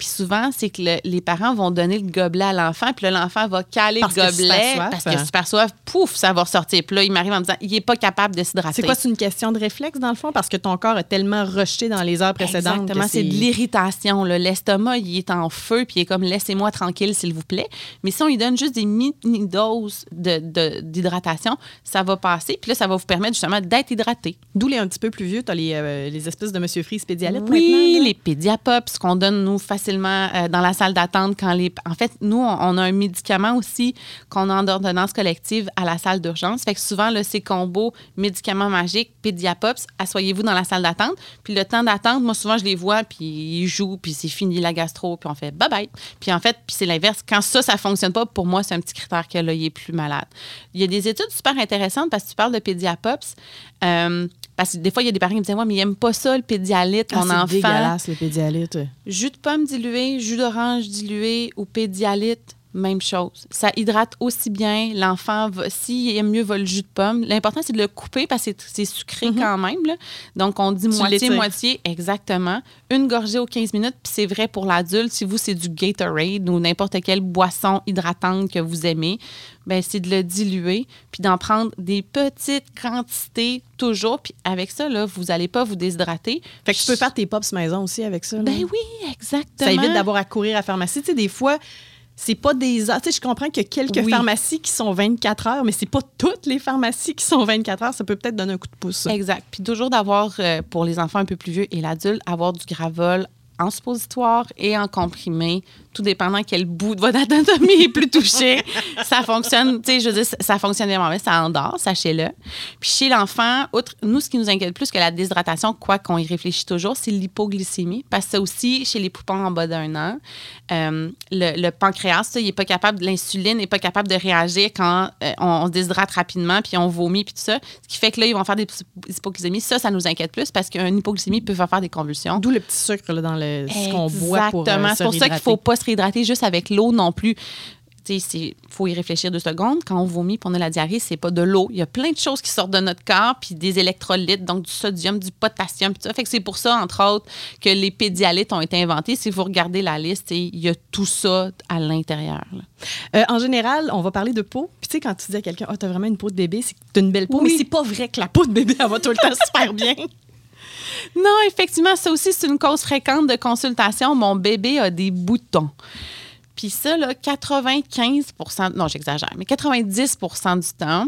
Puis souvent, c'est que le- les parents vont donner le gobelet à l'enfant, puis là, l'enfant va caler Parce le gobelet parce a super soif. Pouf, ça va ressortir. Puis là, il m'arrive en me disant, il n'est pas capable de s'hydrater. C'est quoi, c'est une question de réflexe, dans le fond? Parce que ton corps a tellement rejeté dans les heures précédentes. Exactement, que c'est de l'irritation. L'estomac, il est en feu, puis il est comme laissez-moi tranquille, s'il vous plaît. Mais si on lui donne juste des mini-doses de- de- d'hydratation, ça va passer, puis là, ça va vous permettre justement d'être hydraté. D'où les un petit peu plus vieux, tu as les, euh, les espèces de Monsieur Freeze pédialettes Oui, maintenant. les pédiapops qu'on donne, nous, facilement euh, dans la salle d'attente. quand les En fait, nous, on, a un médicament aussi qu'on a en ordonnance collective à la salle d'urgence. Fait que souvent, là, c'est combo médicaments magiques, pédiapops, asseyez-vous dans la salle d'attente. Puis le temps d'attente, moi, souvent, je les vois, puis ils jouent, puis c'est fini la gastro, puis on fait bye-bye. Puis en fait, puis c'est l'inverse. Quand ça, ça fonctionne pas, pour moi, c'est un petit critère que là, il est plus malade. Il y a des études super intéressantes parce que tu parles de pédiapops. Euh, parce que des fois, il y a des parents qui me disent Ouais, mais ils n'aiment pas ça, le pédialyte, Ah, mon c'est enfant. dégueulasse, le pédialyte. Jus de pomme dilué, jus d'orange dilué ou pédialyte, même chose. Ça hydrate aussi bien. L'enfant, s'il aime mieux, va le jus de pomme. L'important, c'est de le couper parce que c'est- sucré quand même. là. Donc, on dit Mhm. Moitié-moitié. Exactement. Une gorgée aux 15 minutes. Puis c'est vrai pour l'adulte. Si vous, c'est du Gatorade ou n'importe quelle boisson hydratante que vous aimez, ben c'est de le diluer puis d'en prendre des petites quantités toujours. Puis avec ça, là, vous n'allez pas vous déshydrater. Fait que tu peux faire tes pops maison aussi avec ça. là. Ben oui, exactement. Ça évite d'avoir à courir à la pharmacie. Tu sais, des fois, c'est pas des heures. Tu sais, je comprends qu'il y a quelques Oui. pharmacies qui sont 24 heures, mais c'est pas toutes les pharmacies qui sont 24 heures. Ça peut peut-être donner un coup de pouce. ça. Exact. Puis toujours d'avoir, euh, pour les enfants un peu plus vieux et l'adulte, avoir du gravol en suppositoire et en comprimé, tout dépendant quel bout de votre anatomie est plus touché. ça fonctionne, tu sais, je veux dire, ça- fonctionne vraiment bien, ça endort, sachez-le. Puis chez l'enfant, outre, nous, ce qui nous inquiète plus que la déshydratation, quoi qu'on y réfléchit toujours, c'est l'hypoglycémie. Parce que ça aussi, chez les poupons en bas d'un an, euh, le, le pancréas, ça, il n'est pas capable, l'insuline n'est pas capable de réagir quand euh, on, on se déshydrate rapidement, puis on vomit, puis tout ça. Ce qui fait que là, ils vont faire des hypoglycémies. Ça, ça nous inquiète plus parce qu'une hypoglycémie peut faire des convulsions. D'où le petit sucre là, dans le, ce qu'on boit pour euh, Exactement. C'est pour ça qu'il faut pas se réhydrater juste avec l'eau non plus. Il faut y réfléchir deux secondes. Quand on vomit et on a la diarrhée, c'est pas de l'eau. Il y a plein de choses qui sortent de notre corps, puis des électrolytes, donc du sodium, du potassium, puis tout ça. Fait que c'est pour ça, entre autres, que les pédialytes ont été inventés. Si vous regardez la liste, il y a tout ça à l'intérieur. Euh, en général, on va parler de peau. Puis tu sais, quand tu dis à quelqu'un, oh, t'as vraiment une peau de bébé, c'est que t'as une belle peau. Oui. Mais c'est pas vrai que la peau de bébé, elle va tout le temps super bien. Non, effectivement, ça aussi, c'est une cause fréquente de consultation. Mon bébé a des boutons. Puis ça, là, 95% non, j'exagère, mais 90% du temps,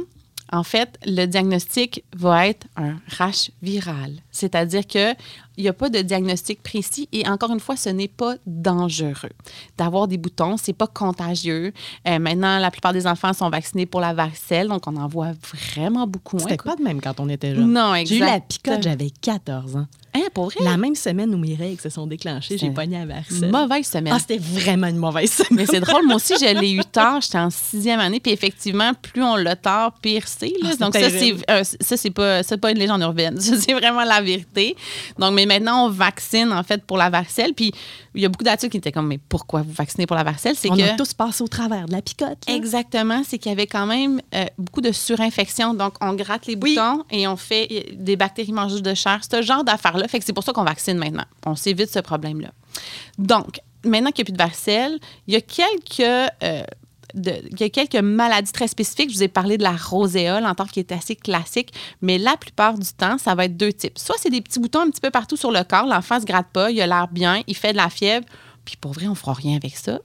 en fait, le diagnostic va être un rash viral. C'est-à-dire que il n'y a pas de diagnostic précis et encore une fois, ce n'est pas dangereux. D'avoir des boutons, c'est pas contagieux. Euh, maintenant, la plupart des enfants sont vaccinés pour la varicelle, donc on en voit vraiment beaucoup moins. C'était pas de même quand on était jeune. Non, J'ai eu la exact. picote, j'avais 14 ans. Hein, pour vrai? La même semaine où mes règles se sont déclenchées, j'ai pogné à varicelle. Mauvaise semaine. Ah, c'était vraiment une mauvaise semaine. Mais c'est drôle, moi aussi, je l'ai eu tard. J'étais en sixième année. Puis effectivement, plus on l'a tard, pire c'est. Ah, Donc, ça, c'est euh, ça, c'est pas, pas une légende urbaine. C'est vraiment la vérité. Donc, mais maintenant, on vaccine, en fait, pour la varicelle. Puis, il y a beaucoup d'adultes qui étaient comme, mais pourquoi vous vaccinez pour la varicelle? C'est On que. a tous passé au travers de la picote. là. Exactement, c'est qu'il y avait quand même euh, beaucoup de surinfection. Donc, on gratte les Oui. boutons et on fait euh, des bactéries mangeuses de chair, ce genre d'affaires-là. Fait que c'est pour ça qu'on vaccine maintenant. On s'évite ce problème-là. Donc, maintenant qu'il n'y a plus de varicelle, il y a quelques. euh, de- il y a quelques maladies très spécifiques. Je vous ai parlé de la roséole en tant qui est assez classique, mais la plupart du temps, ça va être deux types. Soit c'est des petits boutons un petit peu partout sur le corps, l'enfant se gratte pas, il a l'air bien, il fait de la fièvre, puis pour vrai, on fera rien avec ça.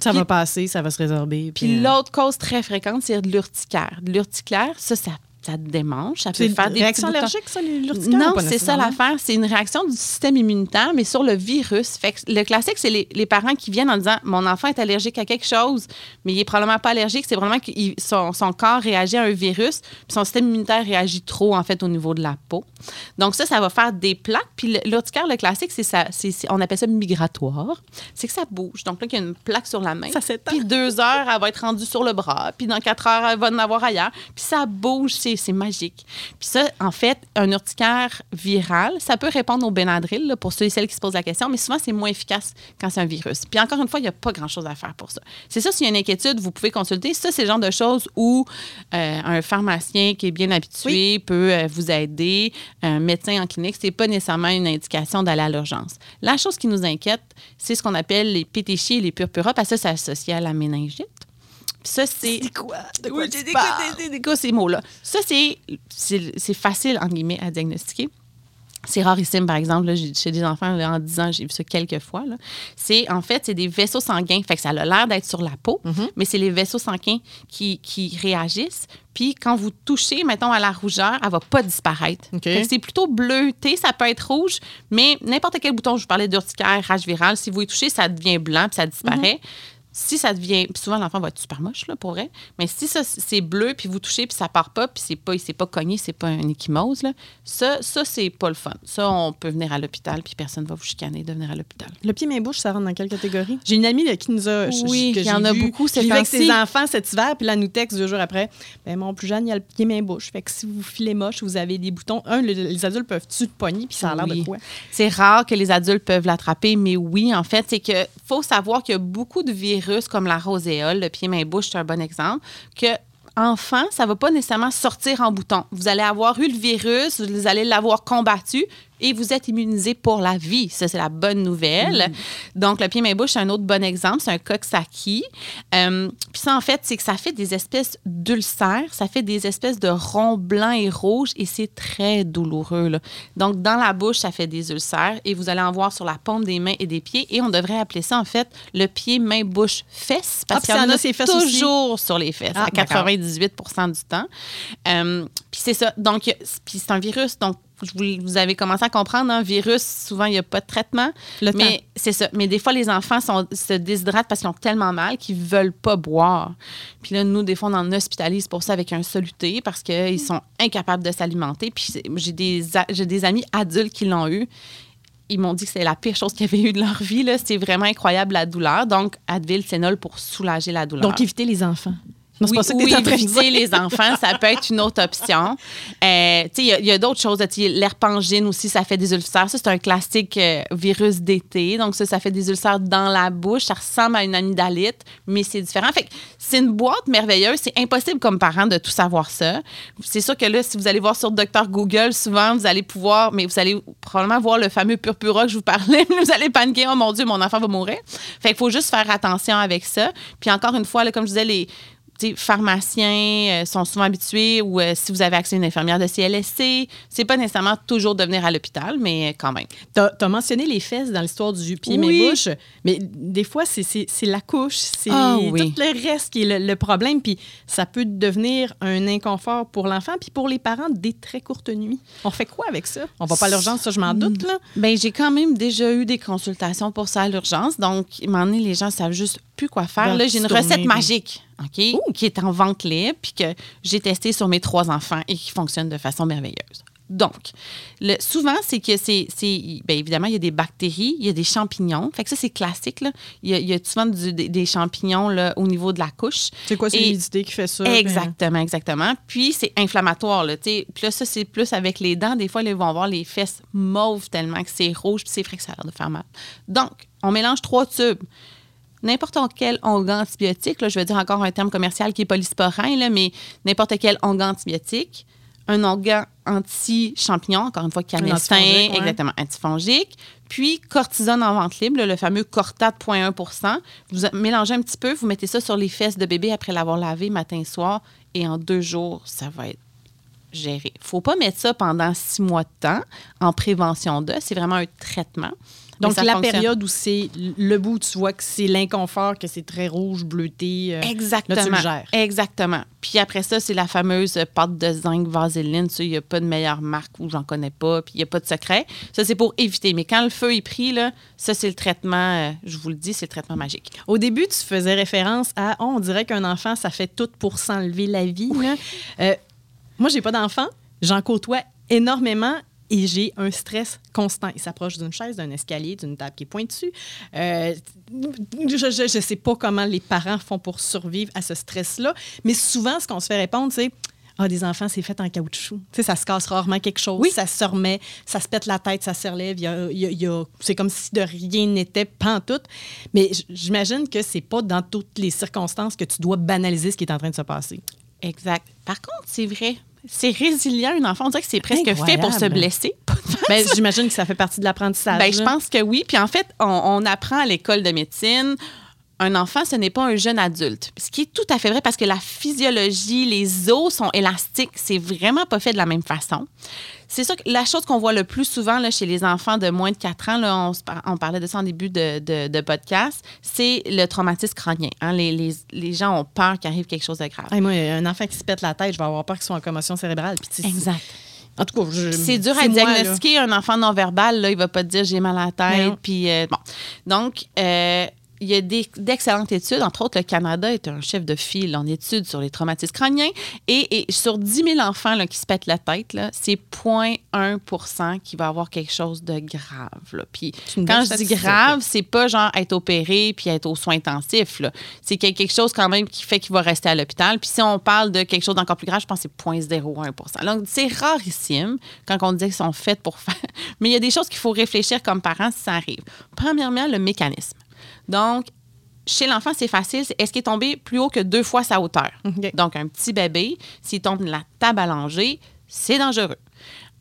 Ça Puis- va passer, ça va se résorber. puis euh, l'autre cause très fréquente, c'est de l'urticaire. De l'urticaire, ça, ça, ça démange. Ça peut faire des réaction allergique, ça, l'urticaire? Non, c'est ça l'affaire. C'est une réaction du système immunitaire, mais sur le virus. Fait que le classique, c'est les, les parents qui viennent en disant Mon enfant est allergique à quelque chose, mais il est probablement pas allergique. C'est vraiment que son, son corps réagit à un virus, puis son système immunitaire réagit trop, en fait, au niveau de la peau. Donc, ça, ça va faire des plaques. Puis l'urticaire, le classique, c'est ça. c'est- on appelle ça migratoire. C'est que ça bouge. Donc, là, il y a une plaque sur la main. Ça s'étend. Puis deux heures, elle va être rendue sur le bras. Puis dans quatre heures, elle va en avoir ailleurs. Puis ça bouge, c'est c'est magique. Puis ça, en fait, un urticaire viral, ça peut répondre au Benadryl, là, pour ceux et celles qui se posent la question, mais souvent, c'est moins efficace quand c'est un virus. Puis encore une fois, il n'y a pas grand-chose à faire pour ça. C'est ça, s'il y a une inquiétude, vous pouvez consulter. Ça, c'est le genre de choses où euh, un pharmacien qui est bien habitué peut euh, vous aider. Un médecin en clinique, c'est pas nécessairement une indication d'aller à l'urgence. La chose qui nous inquiète, c'est ce qu'on appelle les pétéchies et les purpura, parce que ça, c'est associé à la méningite. Ça, c'est. Quoi? De quoi Oui, tu des, des- ces mots-là. Ça, c'est, facile, en guillemets, à diagnostiquer. C'est rarissime, par exemple, là, chez des enfants, là, en 10 ans, j'ai vu ça quelques fois. là. C'est, en fait, c'est des vaisseaux sanguins. Fait que ça a l'air d'être sur la peau, Mm-hmm. mais c'est les vaisseaux sanguins qui, qui réagissent. Puis quand vous touchez, mettons, à la rougeur, elle va pas disparaître. C'est plutôt bleuté, ça peut être rouge, mais n'importe quel bouton, je vous parlais d'urticaire, rage virale, si vous y touchez, ça devient blanc, puis ça disparaît. Si ça devient. Puis souvent, l'enfant va être super moche, là, pour vrai. Mais si ça, c'est bleu, puis vous touchez, puis ça part pas, puis c'est pas, il s'est pas cogné, c'est pas un échymose, là, ça, ça c'est pas le fun. Ça, on peut venir à l'hôpital, puis personne va vous chicaner de venir à l'hôpital. Le pied main bouche, ça rentre dans quelle catégorie? J'ai une amie là, qui nous a. Oui, il y en a vu, beaucoup vivait avec ses enfants cet hiver, puis là, nous texte deux jours après. Ben, mon plus jeune, il a le pied main bouche. Fait que si vous filez moche, vous avez des boutons. Un, le- les adultes peuvent-tu te pogner, puis ça a l'air Oui. de quoi? C'est rare que les adultes peuvent l'attraper, mais oui, en fait, c'est que faut savoir qu'il y a beaucoup de virus comme la roséole, le pied-main-bouche, c'est un bon exemple, que enfant, ça va pas nécessairement sortir en bouton. Vous allez avoir eu le virus, vous allez l'avoir combattu et vous êtes immunisé pour la vie. Ça, c'est la bonne nouvelle. Donc, le pied-main-bouche, c'est un autre bon exemple. C'est un Coxsackie. Euh, Puis ça, en fait, c'est que ça fait des espèces d'ulcères. Ça fait des espèces de ronds blancs et rouges et c'est très douloureux. là. Donc, dans la bouche, ça fait des ulcères et vous allez en voir sur la paume des mains et des pieds. Et on devrait appeler ça, en fait, le pied-main-bouche-fesse parce Ah, qu'il y en en a aussi? toujours sur les fesses, Ah, à d'accord. 98% du temps. Euh, puis c'est ça. Donc, c'est un virus. Donc, vous, vous avez commencé à comprendre, un virus, souvent, il n'y a pas de traitement. Le mais c'est ça. Mais des fois, les enfants sont, se déshydratent parce qu'ils ont tellement mal qu'ils ne veulent pas boire. Puis là, nous, des fois, on en hospitalise pour ça avec un soluté parce qu'ils sont incapables de s'alimenter. Puis j'ai des, j'ai des amis adultes qui l'ont eu. Ils m'ont dit que c'est la pire chose qu'ils avaient eu de leur vie. là. C'est vraiment incroyable la douleur. Donc, Advil, Sénol pour soulager la douleur. Donc, évitez les enfants. Non, Oui, pas de éviter les enfants, ça peut être une autre option. Euh, il y a- d'autres choses. L'herpangine aussi, ça fait des ulcères. Ça, c'est un classique euh, virus d'été. Donc, ça, ça fait des ulcères dans la bouche. Ça ressemble à une amygdalite, mais c'est différent. Fait que c'est une boîte merveilleuse. C'est impossible comme parent de tout savoir ça. C'est sûr que là, si vous allez voir sur Docteur Google, souvent, vous allez pouvoir, mais vous allez probablement voir le fameux purpura que je vous parlais. vous allez paniquer, oh mon Dieu, mon enfant va mourir. Fait qu'il faut juste faire attention avec ça. Puis encore une fois, là, comme je disais, les pharmaciens euh, sont souvent habitués ou euh, si vous avez accès à une infirmière de CLSC, c'est pas nécessairement toujours de venir à l'hôpital, mais quand même. Tu as, mentionné les fesses dans l'histoire du pied Oui. mais des fois, c'est- la couche, c'est Ah oui. tout le reste qui est le, le problème. Puis ça peut devenir un inconfort pour l'enfant, puis pour les parents, des très courtes nuits. On fait quoi avec ça? On va pas à l'urgence, ça, je m'en doute. Là. Ben, j'ai quand même déjà eu des consultations pour ça à l'urgence. Donc, à un moment donné, les gens savent juste plus quoi faire. Là, j'ai une recette magique, OK, qui est en vente libre, puis que j'ai testé sur mes trois enfants et qui fonctionne de façon merveilleuse. Donc, le, souvent, c'est que c'est. ben, évidemment, il y a des bactéries, il y a des champignons. Fait que ça, c'est classique. Là. Il, y a, il y a souvent du- des, des champignons là, au niveau de la couche. C'est quoi, c'est l'humidité qui fait ça? puis- Exactement, exactement. Puis c'est inflammatoire. Là, puis là, ça, c'est plus avec les dents. Des fois, ils vont avoir les fesses mauves tellement que c'est rouge, puis c'est vrai que ça a l'air de faire mal. Donc, on mélange trois tubes. N'importe quel onguent antibiotique, là, je vais dire encore un terme commercial qui est polysporin, là, mais n'importe quel onguent antibiotique, un onguent anti-champignon, encore une fois, canestin, antifongique, ouais. exactement, antifongique, puis cortisone en vente libre, le fameux Cortat 0.1% Vous mélangez un petit peu, vous mettez ça sur les fesses de bébé après l'avoir lavé matin et soir, et en deux jours, ça va être géré. faut pas mettre ça pendant six mois de temps en prévention de. C'est vraiment un traitement. Donc, la fonctionne. période où c'est le bout, tu vois que c'est l'inconfort, que c'est très rouge, bleuté. euh, Exactement. Là, tu le gères. Exactement. Puis après ça, c'est la fameuse pâte de zinc vaseline. Ça, il n'y a pas de meilleure marque ou j'en connais pas. Puis il n'y a pas de secret. Ça, c'est pour éviter. Mais quand le feu est pris, là, ça, c'est le traitement, euh, je vous le dis, c'est le traitement magique. Au début, tu faisais référence à oh, on dirait qu'un enfant, ça fait tout pour s'enlever la vie. là. Euh, moi, j'ai pas d'enfant. J'en côtoie énormément et j'ai un stress constant. Il s'approche d'une chaise, d'un escalier, d'une table qui est pointue. Euh, je ne sais pas comment les parents font pour survivre à ce stress-là, mais souvent, ce qu'on se fait répondre, c'est ah, des enfants, c'est fait en caoutchouc. Tu sais, ça se casse rarement quelque chose. Oui. Ça se remet, ça se pète la tête, ça se relève. Y a- y a- il y a- c'est comme si de rien n'était, pantoute. Mais j'imagine que c'est pas dans toutes les circonstances que tu dois banaliser ce qui est en train de se passer. Exact. Par contre, c'est vrai. C'est résilient, un enfant. On dirait que c'est presque fait pour se blesser. Ben, j'imagine que ça fait partie de l'apprentissage. Ben, je pense que oui. Puis en fait, on, on apprend à l'école de médecine. Un enfant, ce n'est pas un jeune adulte. Ce qui est tout à fait vrai parce que la physiologie, les os sont élastiques. C'est vraiment pas fait de la même façon. C'est ça que la chose qu'on voit le plus souvent là, chez les enfants de moins de 4 ans, là, on, parlait de ça en début de, de- de podcast, c'est le traumatisme crânien. hein. Les, les- les gens ont peur qu'il arrive quelque chose de grave. Hey, moi, un enfant qui se pète la tête, je vais avoir peur qu'il soit en commotion cérébrale. Puis, Exact. En tout cas, C'est dur à moi, diagnostiquer un enfant non-verbal. Là, il va pas te dire j'ai mal à la Mais tête. non. Puis, euh, bon. Donc, euh, il y a d'excellentes études. Entre autres, le Canada est un chef de file en études sur les traumatismes crâniens. Et, et sur 10 000 enfants là, qui se pètent la tête, c'est 0.1% qui va avoir quelque chose de grave. là. Puis quand je dis grave, c'est pas genre être opéré puis être aux soins intensifs. C'est quelque chose quand même qui fait qu'il va rester à l'hôpital. Puis si on parle de quelque chose d'encore plus grave, je pense que c'est 0.01% Donc c'est rarissime quand on dit qu'ils sont faits pour faire. Mais il y a des choses qu'il faut réfléchir comme parents si ça arrive. Premièrement, le mécanisme. Donc, chez l'enfant, c'est facile. Est-ce qu'il est tombé plus haut que deux fois sa hauteur? Donc, un petit bébé, s'il tombe de la table allongée, c'est dangereux.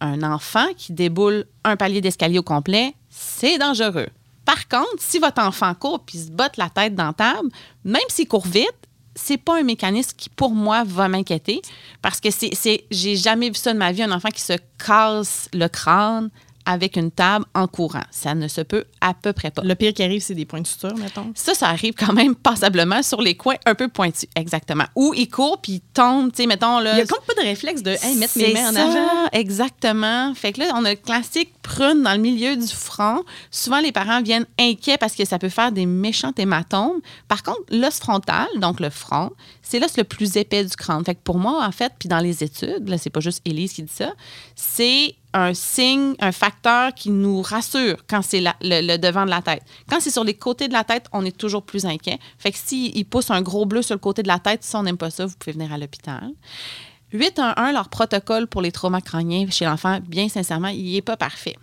Un enfant qui déboule un palier d'escalier au complet, c'est dangereux. Par contre, si votre enfant court puis se botte la tête dans la table, même s'il court vite, c'est pas un mécanisme qui, pour moi, va m'inquiéter. Parce que c'est, c'est- j'ai jamais vu ça de ma vie, un enfant qui se casse le crâne avec une table en courant. Ça ne se peut à peu près pas. Le pire qui arrive, c'est des points de suture, mettons. Ça, ça arrive quand même passablement sur les coins un peu pointus. Exactement. Ou il court puis il tombe, tu sais, mettons là. Il y a comme pas de réflexe de hey, mettre mes mains en avant. Exactement. Fait que là, on a le classique prune dans le milieu du front. Souvent, les parents viennent inquiets parce que ça peut faire des méchants hématomes. Par contre, l'os frontal, donc le front, c'est l'os le plus épais du crâne. Fait que pour moi, en fait, puis dans les études, là, c'est pas juste Élise qui dit ça, c'est un signe, un facteur qui nous rassure quand c'est le, le devant de la tête. Quand c'est sur les côtés de la tête, on est toujours plus inquiet. Fait que s'il pousse un gros bleu sur le côté de la tête, si on n'aime pas ça, vous pouvez venir à l'hôpital. 811, leur protocole pour les traumas crâniens chez l'enfant, bien sincèrement, il n'est pas parfait.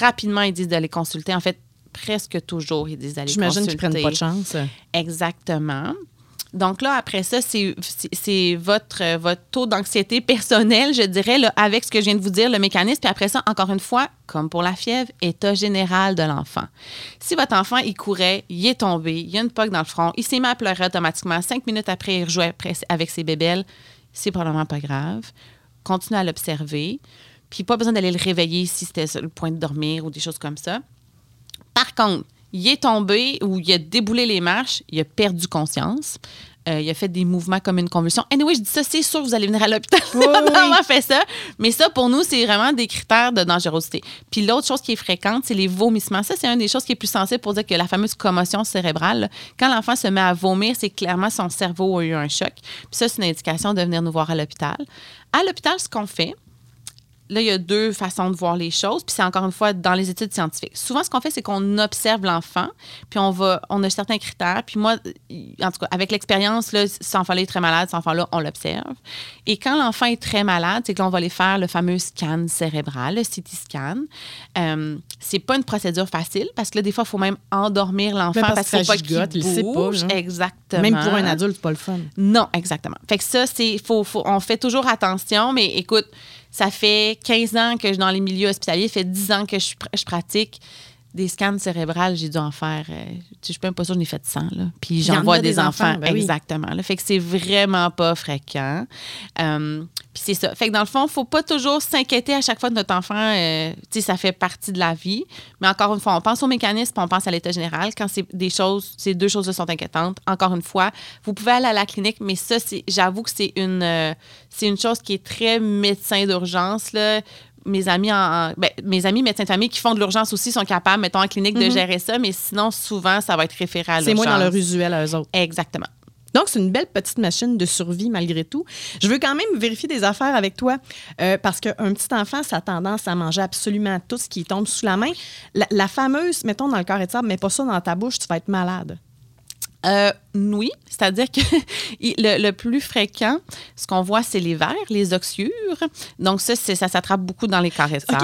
Rapidement, ils disent d'aller consulter. En fait, presque toujours, ils disent d'aller consulter. J'imagine qu'ils prennent pas de chance. Exactement. Donc là, après ça, c'est votre, euh, votre taux d'anxiété personnel, je dirais, là, avec ce que je viens de vous dire, le mécanisme. Puis après ça, encore une fois, comme pour la fièvre, état général de l'enfant. Si votre enfant, il courait, il est tombé, il y a une poque dans le front, il s'est mis à pleurer automatiquement, cinq minutes après, il rejouait avec ses bébelles, c'est probablement pas grave. Continuez à l'observer. Puis pas besoin d'aller le réveiller si c'était le point de dormir ou des choses comme ça. Par contre, il est tombé ou il a déboulé les marches, il a perdu conscience. euh, il a fait des mouvements comme une convulsion. Anyway, je dis ça, c'est sûr vous allez venir à l'hôpital d'avoir fait ça. Mais ça, pour nous, c'est vraiment des critères de dangerosité. Puis l'autre chose qui est fréquente, c'est les vomissements. Ça, c'est une des choses qui est plus sensible pour dire que la fameuse commotion cérébrale, quand l'enfant se met à vomir, c'est clairement son cerveau a eu un choc. Puis ça, c'est une indication de venir nous voir à l'hôpital. À l'hôpital, ce qu'on fait, Là, il y a deux façons de voir les choses, puis c'est encore une fois dans les études scientifiques. Souvent, ce qu'on fait, c'est qu'on observe l'enfant, puis on va, on a certains critères. Puis moi, en tout cas, avec l'expérience, là, cet enfant-là est très malade, cet enfant-là, on l'observe. Et quand l'enfant est très malade, c'est que là, on va aller faire le fameux scan cérébral, le CT scan. Euh, c'est pas une procédure facile parce que là, des fois, il faut même endormir l'enfant parce parce qu'il que pas gigote, il sait pas, genre. Exactement. Même pour un adulte, c'est pas le fun. Non, exactement. Fait que ça, c'est. Faut, faut- on fait toujours attention, mais écoute, ça fait 15 ans que je suis dans les milieux hospitaliers, ça fait 10 ans que je, pr- je pratique. Des scans cérébrales, j'ai dû en faire. euh, je suis même pas sûre j'en ai fait 100. Là. Puis Il y en j'en vois a des, des enfants. enfants, ben oui. exactement. Là. Fait que c'est vraiment pas fréquent. Euh, puis c'est ça. Fait que dans le fond, faut pas toujours s'inquiéter à chaque fois de notre enfant. euh, tu sais, ça fait partie de la vie. Mais encore une fois, on pense au mécanisme, on pense à l'état général. Quand c'est des choses, ces deux choses sont inquiétantes. Encore une fois, vous pouvez aller à la clinique, mais ça, c'est, j'avoue que c'est une, euh, c'est une chose qui est très médecin d'urgence. Là. Mes amis, en, en- ben, mes amis médecins de famille qui font de l'urgence aussi sont capables, mettons, en clinique, de gérer ça, mais sinon, souvent, ça va être référé à Mhm. C'est l'urgence. moins dans leur usuel à eux autres. Exactement. Donc, c'est une belle petite machine de survie malgré tout. Je veux quand même vérifier des affaires avec toi euh, parce qu'un petit enfant, ça a tendance à manger absolument tout ce qui tombe sous la main. La, fameuse, mettons dans le carré de sable, mets pas ça dans ta bouche, tu vas être malade. Euh, oui, c'est-à-dire que le, le plus fréquent, ce qu'on voit, c'est les vers, les oxyures. Donc, ça, ça s'attrape beaucoup dans les carrés de OK,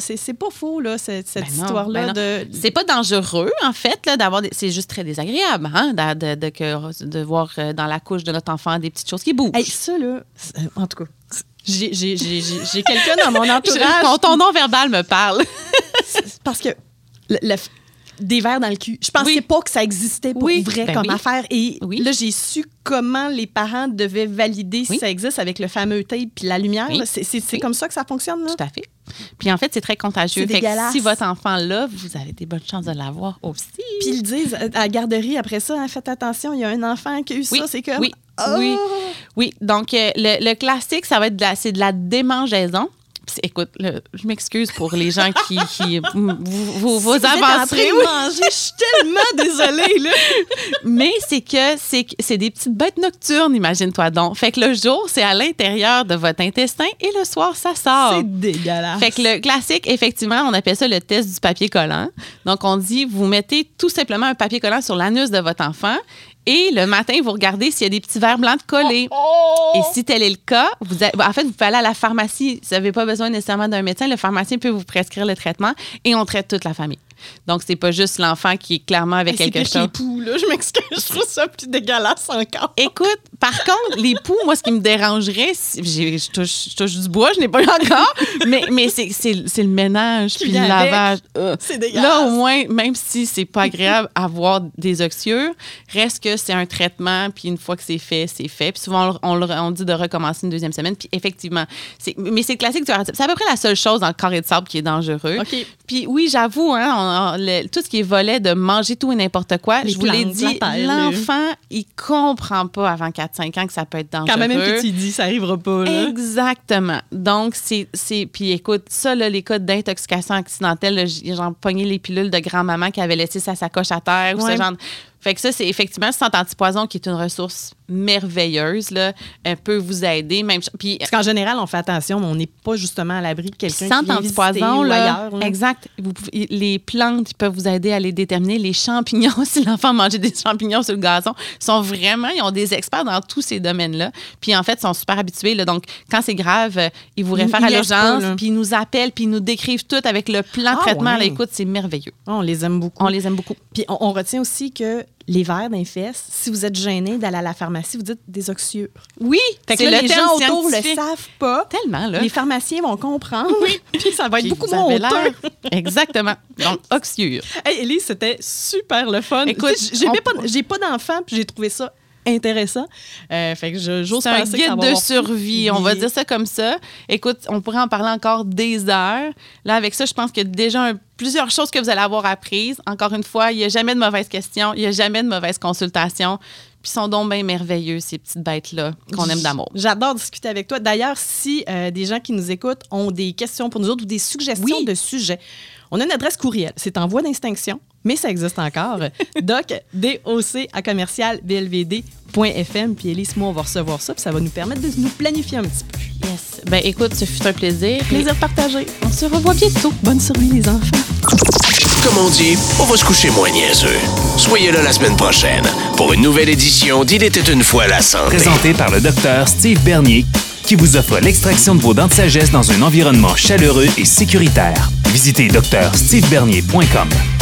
c'est- pas, faux, là, cette, cette Ben non, histoire-là ben non. de. C'est pas dangereux, en fait, d'avoir. des- C'est juste très désagréable, hein, de, de- de que- de voir euh, dans la couche de notre enfant des petites choses qui bougent. Hey, ça, là, en tout cas, j'ai, quelqu'un dans mon entourage. Ton, ton nom verbal me parle. parce que le- le- des verres dans le cul. Je pensais Oui. pas que ça existait pour Oui, vrai ben comme oui. affaire. Et Oui. là, j'ai su comment les parents devaient valider si ça existe avec le fameux tape puis la lumière. C'est, comme ça que ça fonctionne. Là? Tout à fait. Puis en fait, c'est très contagieux. Fait que si votre enfant l'a, vous avez des bonnes chances de l'avoir aussi. Puis ils le disent à la garderie après ça, hein, faites attention, il y a un enfant qui a eu ça. C'est comme. oui, Oh! oui. Oui, donc euh, le, le classique, ça va être de la, c'est de la démangeaison. Écoute, je m'excuse pour les gens qui, qui vous, vous, vous Si êtes en train avancerez, de oui. manger, je suis tellement désolée. Là. mais c'est que c'est des petites bêtes nocturnes, imagine-toi donc. Fait que le jour, c'est à l'intérieur de votre intestin et le soir, ça sort. C'est dégueulasse. Fait que le classique, effectivement, on appelle ça le test du papier collant. Donc, on dit, vous mettez tout simplement un papier collant sur l'anus de votre enfant et le matin, vous regardez s'il y a des petits verres blancs de collés. Et si tel est le cas, vous en fait, vous pouvez aller à la pharmacie. Vous n'avez pas besoin nécessairement d'un médecin. Le pharmacien peut vous prescrire le traitement et on traite toute la famille. Donc, c'est pas juste l'enfant qui est clairement avec c'est quelque chose. poux, là. Je m'excuse, je trouve ça plus dégueulasse encore. Écoute, par contre, les poux, moi, ce qui me dérangerait, je touche, je touche du bois, je n'ai pas eu encore, mais, mais c'est le ménage puis le lavage. Euh. Là, au moins, même si c'est pas agréable avoir des oxyures, reste que c'est un traitement, puis une fois que c'est fait, c'est fait. Puis souvent, on, le- on dit de recommencer une deuxième semaine, puis effectivement, c'est- mais c'est classique du. C'est à peu près la seule chose dans le carré de sable qui est dangereux. Puis oui, j'avoue, hein, on- on- le- tout ce qui est volet de manger tout et n'importe quoi, Les je vous l'ai dit, l'enfant, il comprend pas avant 4-5 ans que ça peut être dangereux. Quand même que tu dis, ça arrivera pas. Là. Exactement. Donc, c'est. Puis écoute, ça, là, les cas d'intoxication accidentelle, j'en pognais les pilules de grand-maman qui avait laissé sa sacoche à terre ou ce genre. Fait que ça, c'est effectivement le centre antipoison qui est une ressource merveilleuse, là, euh, peut vous aider. Même, puis Parce qu'en général, on fait attention, mais on n'est pas justement à l'abri de quelqu'un qui vient antipoison, là, ailleurs. là. exact. Vous pouvez- les plantes ils peuvent vous aider à les déterminer. Les champignons, si l'enfant mangeait des champignons sur le gazon, sont vraiment, ils ont des experts dans tous ces domaines-là. Puis en fait, ils sont super habitués. là. donc, quand c'est grave, euh, ils vous réfèrent à l'urgence, là. puis ils nous appellent, puis ils nous décrivent tout avec le plan de Ah, traitement. ouais. Là, écoute, c'est merveilleux. On les aime beaucoup. On les aime beaucoup. Puis on, on retient aussi que les vers d'un fesses, si vous êtes gêné d'aller à la pharmacie, vous dites des oxyures. Oui, Fait que c'est là, le les gens autour le savent pas. Tellement, là. Les pharmaciens vont comprendre. Puis ça va être Puis beaucoup moins honteux. Exactement. Donc, oxyure. Hey, Élise, c'était super le fun. Écoute, j'ai on- pas, pas d'enfant, puis j'ai trouvé ça intéressant. Euh, fait que je- j'ose C'est un penser que ça guide va de survie, on va dire ça comme ça. Écoute, on pourrait en parler encore des heures. Là, avec ça, je pense qu'il y a déjà un- plusieurs choses que vous allez avoir apprises. Encore une fois, il n'y a jamais de mauvaises questions, il n'y a jamais de mauvaises consultations. Puis sont donc bien merveilleux, ces petites bêtes-là qu'on aime d'amour. J'adore discuter avec toi. D'ailleurs, si euh, des gens qui nous écoutent ont des questions pour nous autres ou des suggestions Oui. de sujets, on a une adresse courriel. C'est en voie d'extinction, mais ça existe encore. doc, D-O-C, à commercial, BLVD.fm. Puis Élise, moi, on va recevoir ça, puis ça va nous permettre de nous planifier un petit peu. Yes. Ben écoute, ce fut un plaisir. Plaisir partagé. On se revoit bientôt. Bonne survie, les enfants. Comme on dit, on va se coucher moins niaiseux. Soyez là la semaine prochaine pour une nouvelle édition d'Il était une fois la santé. Présenté par le docteur Steve Bernier, qui vous offre l'extraction de vos dents de sagesse dans un environnement chaleureux et sécuritaire. Visitez drstevebernier.com.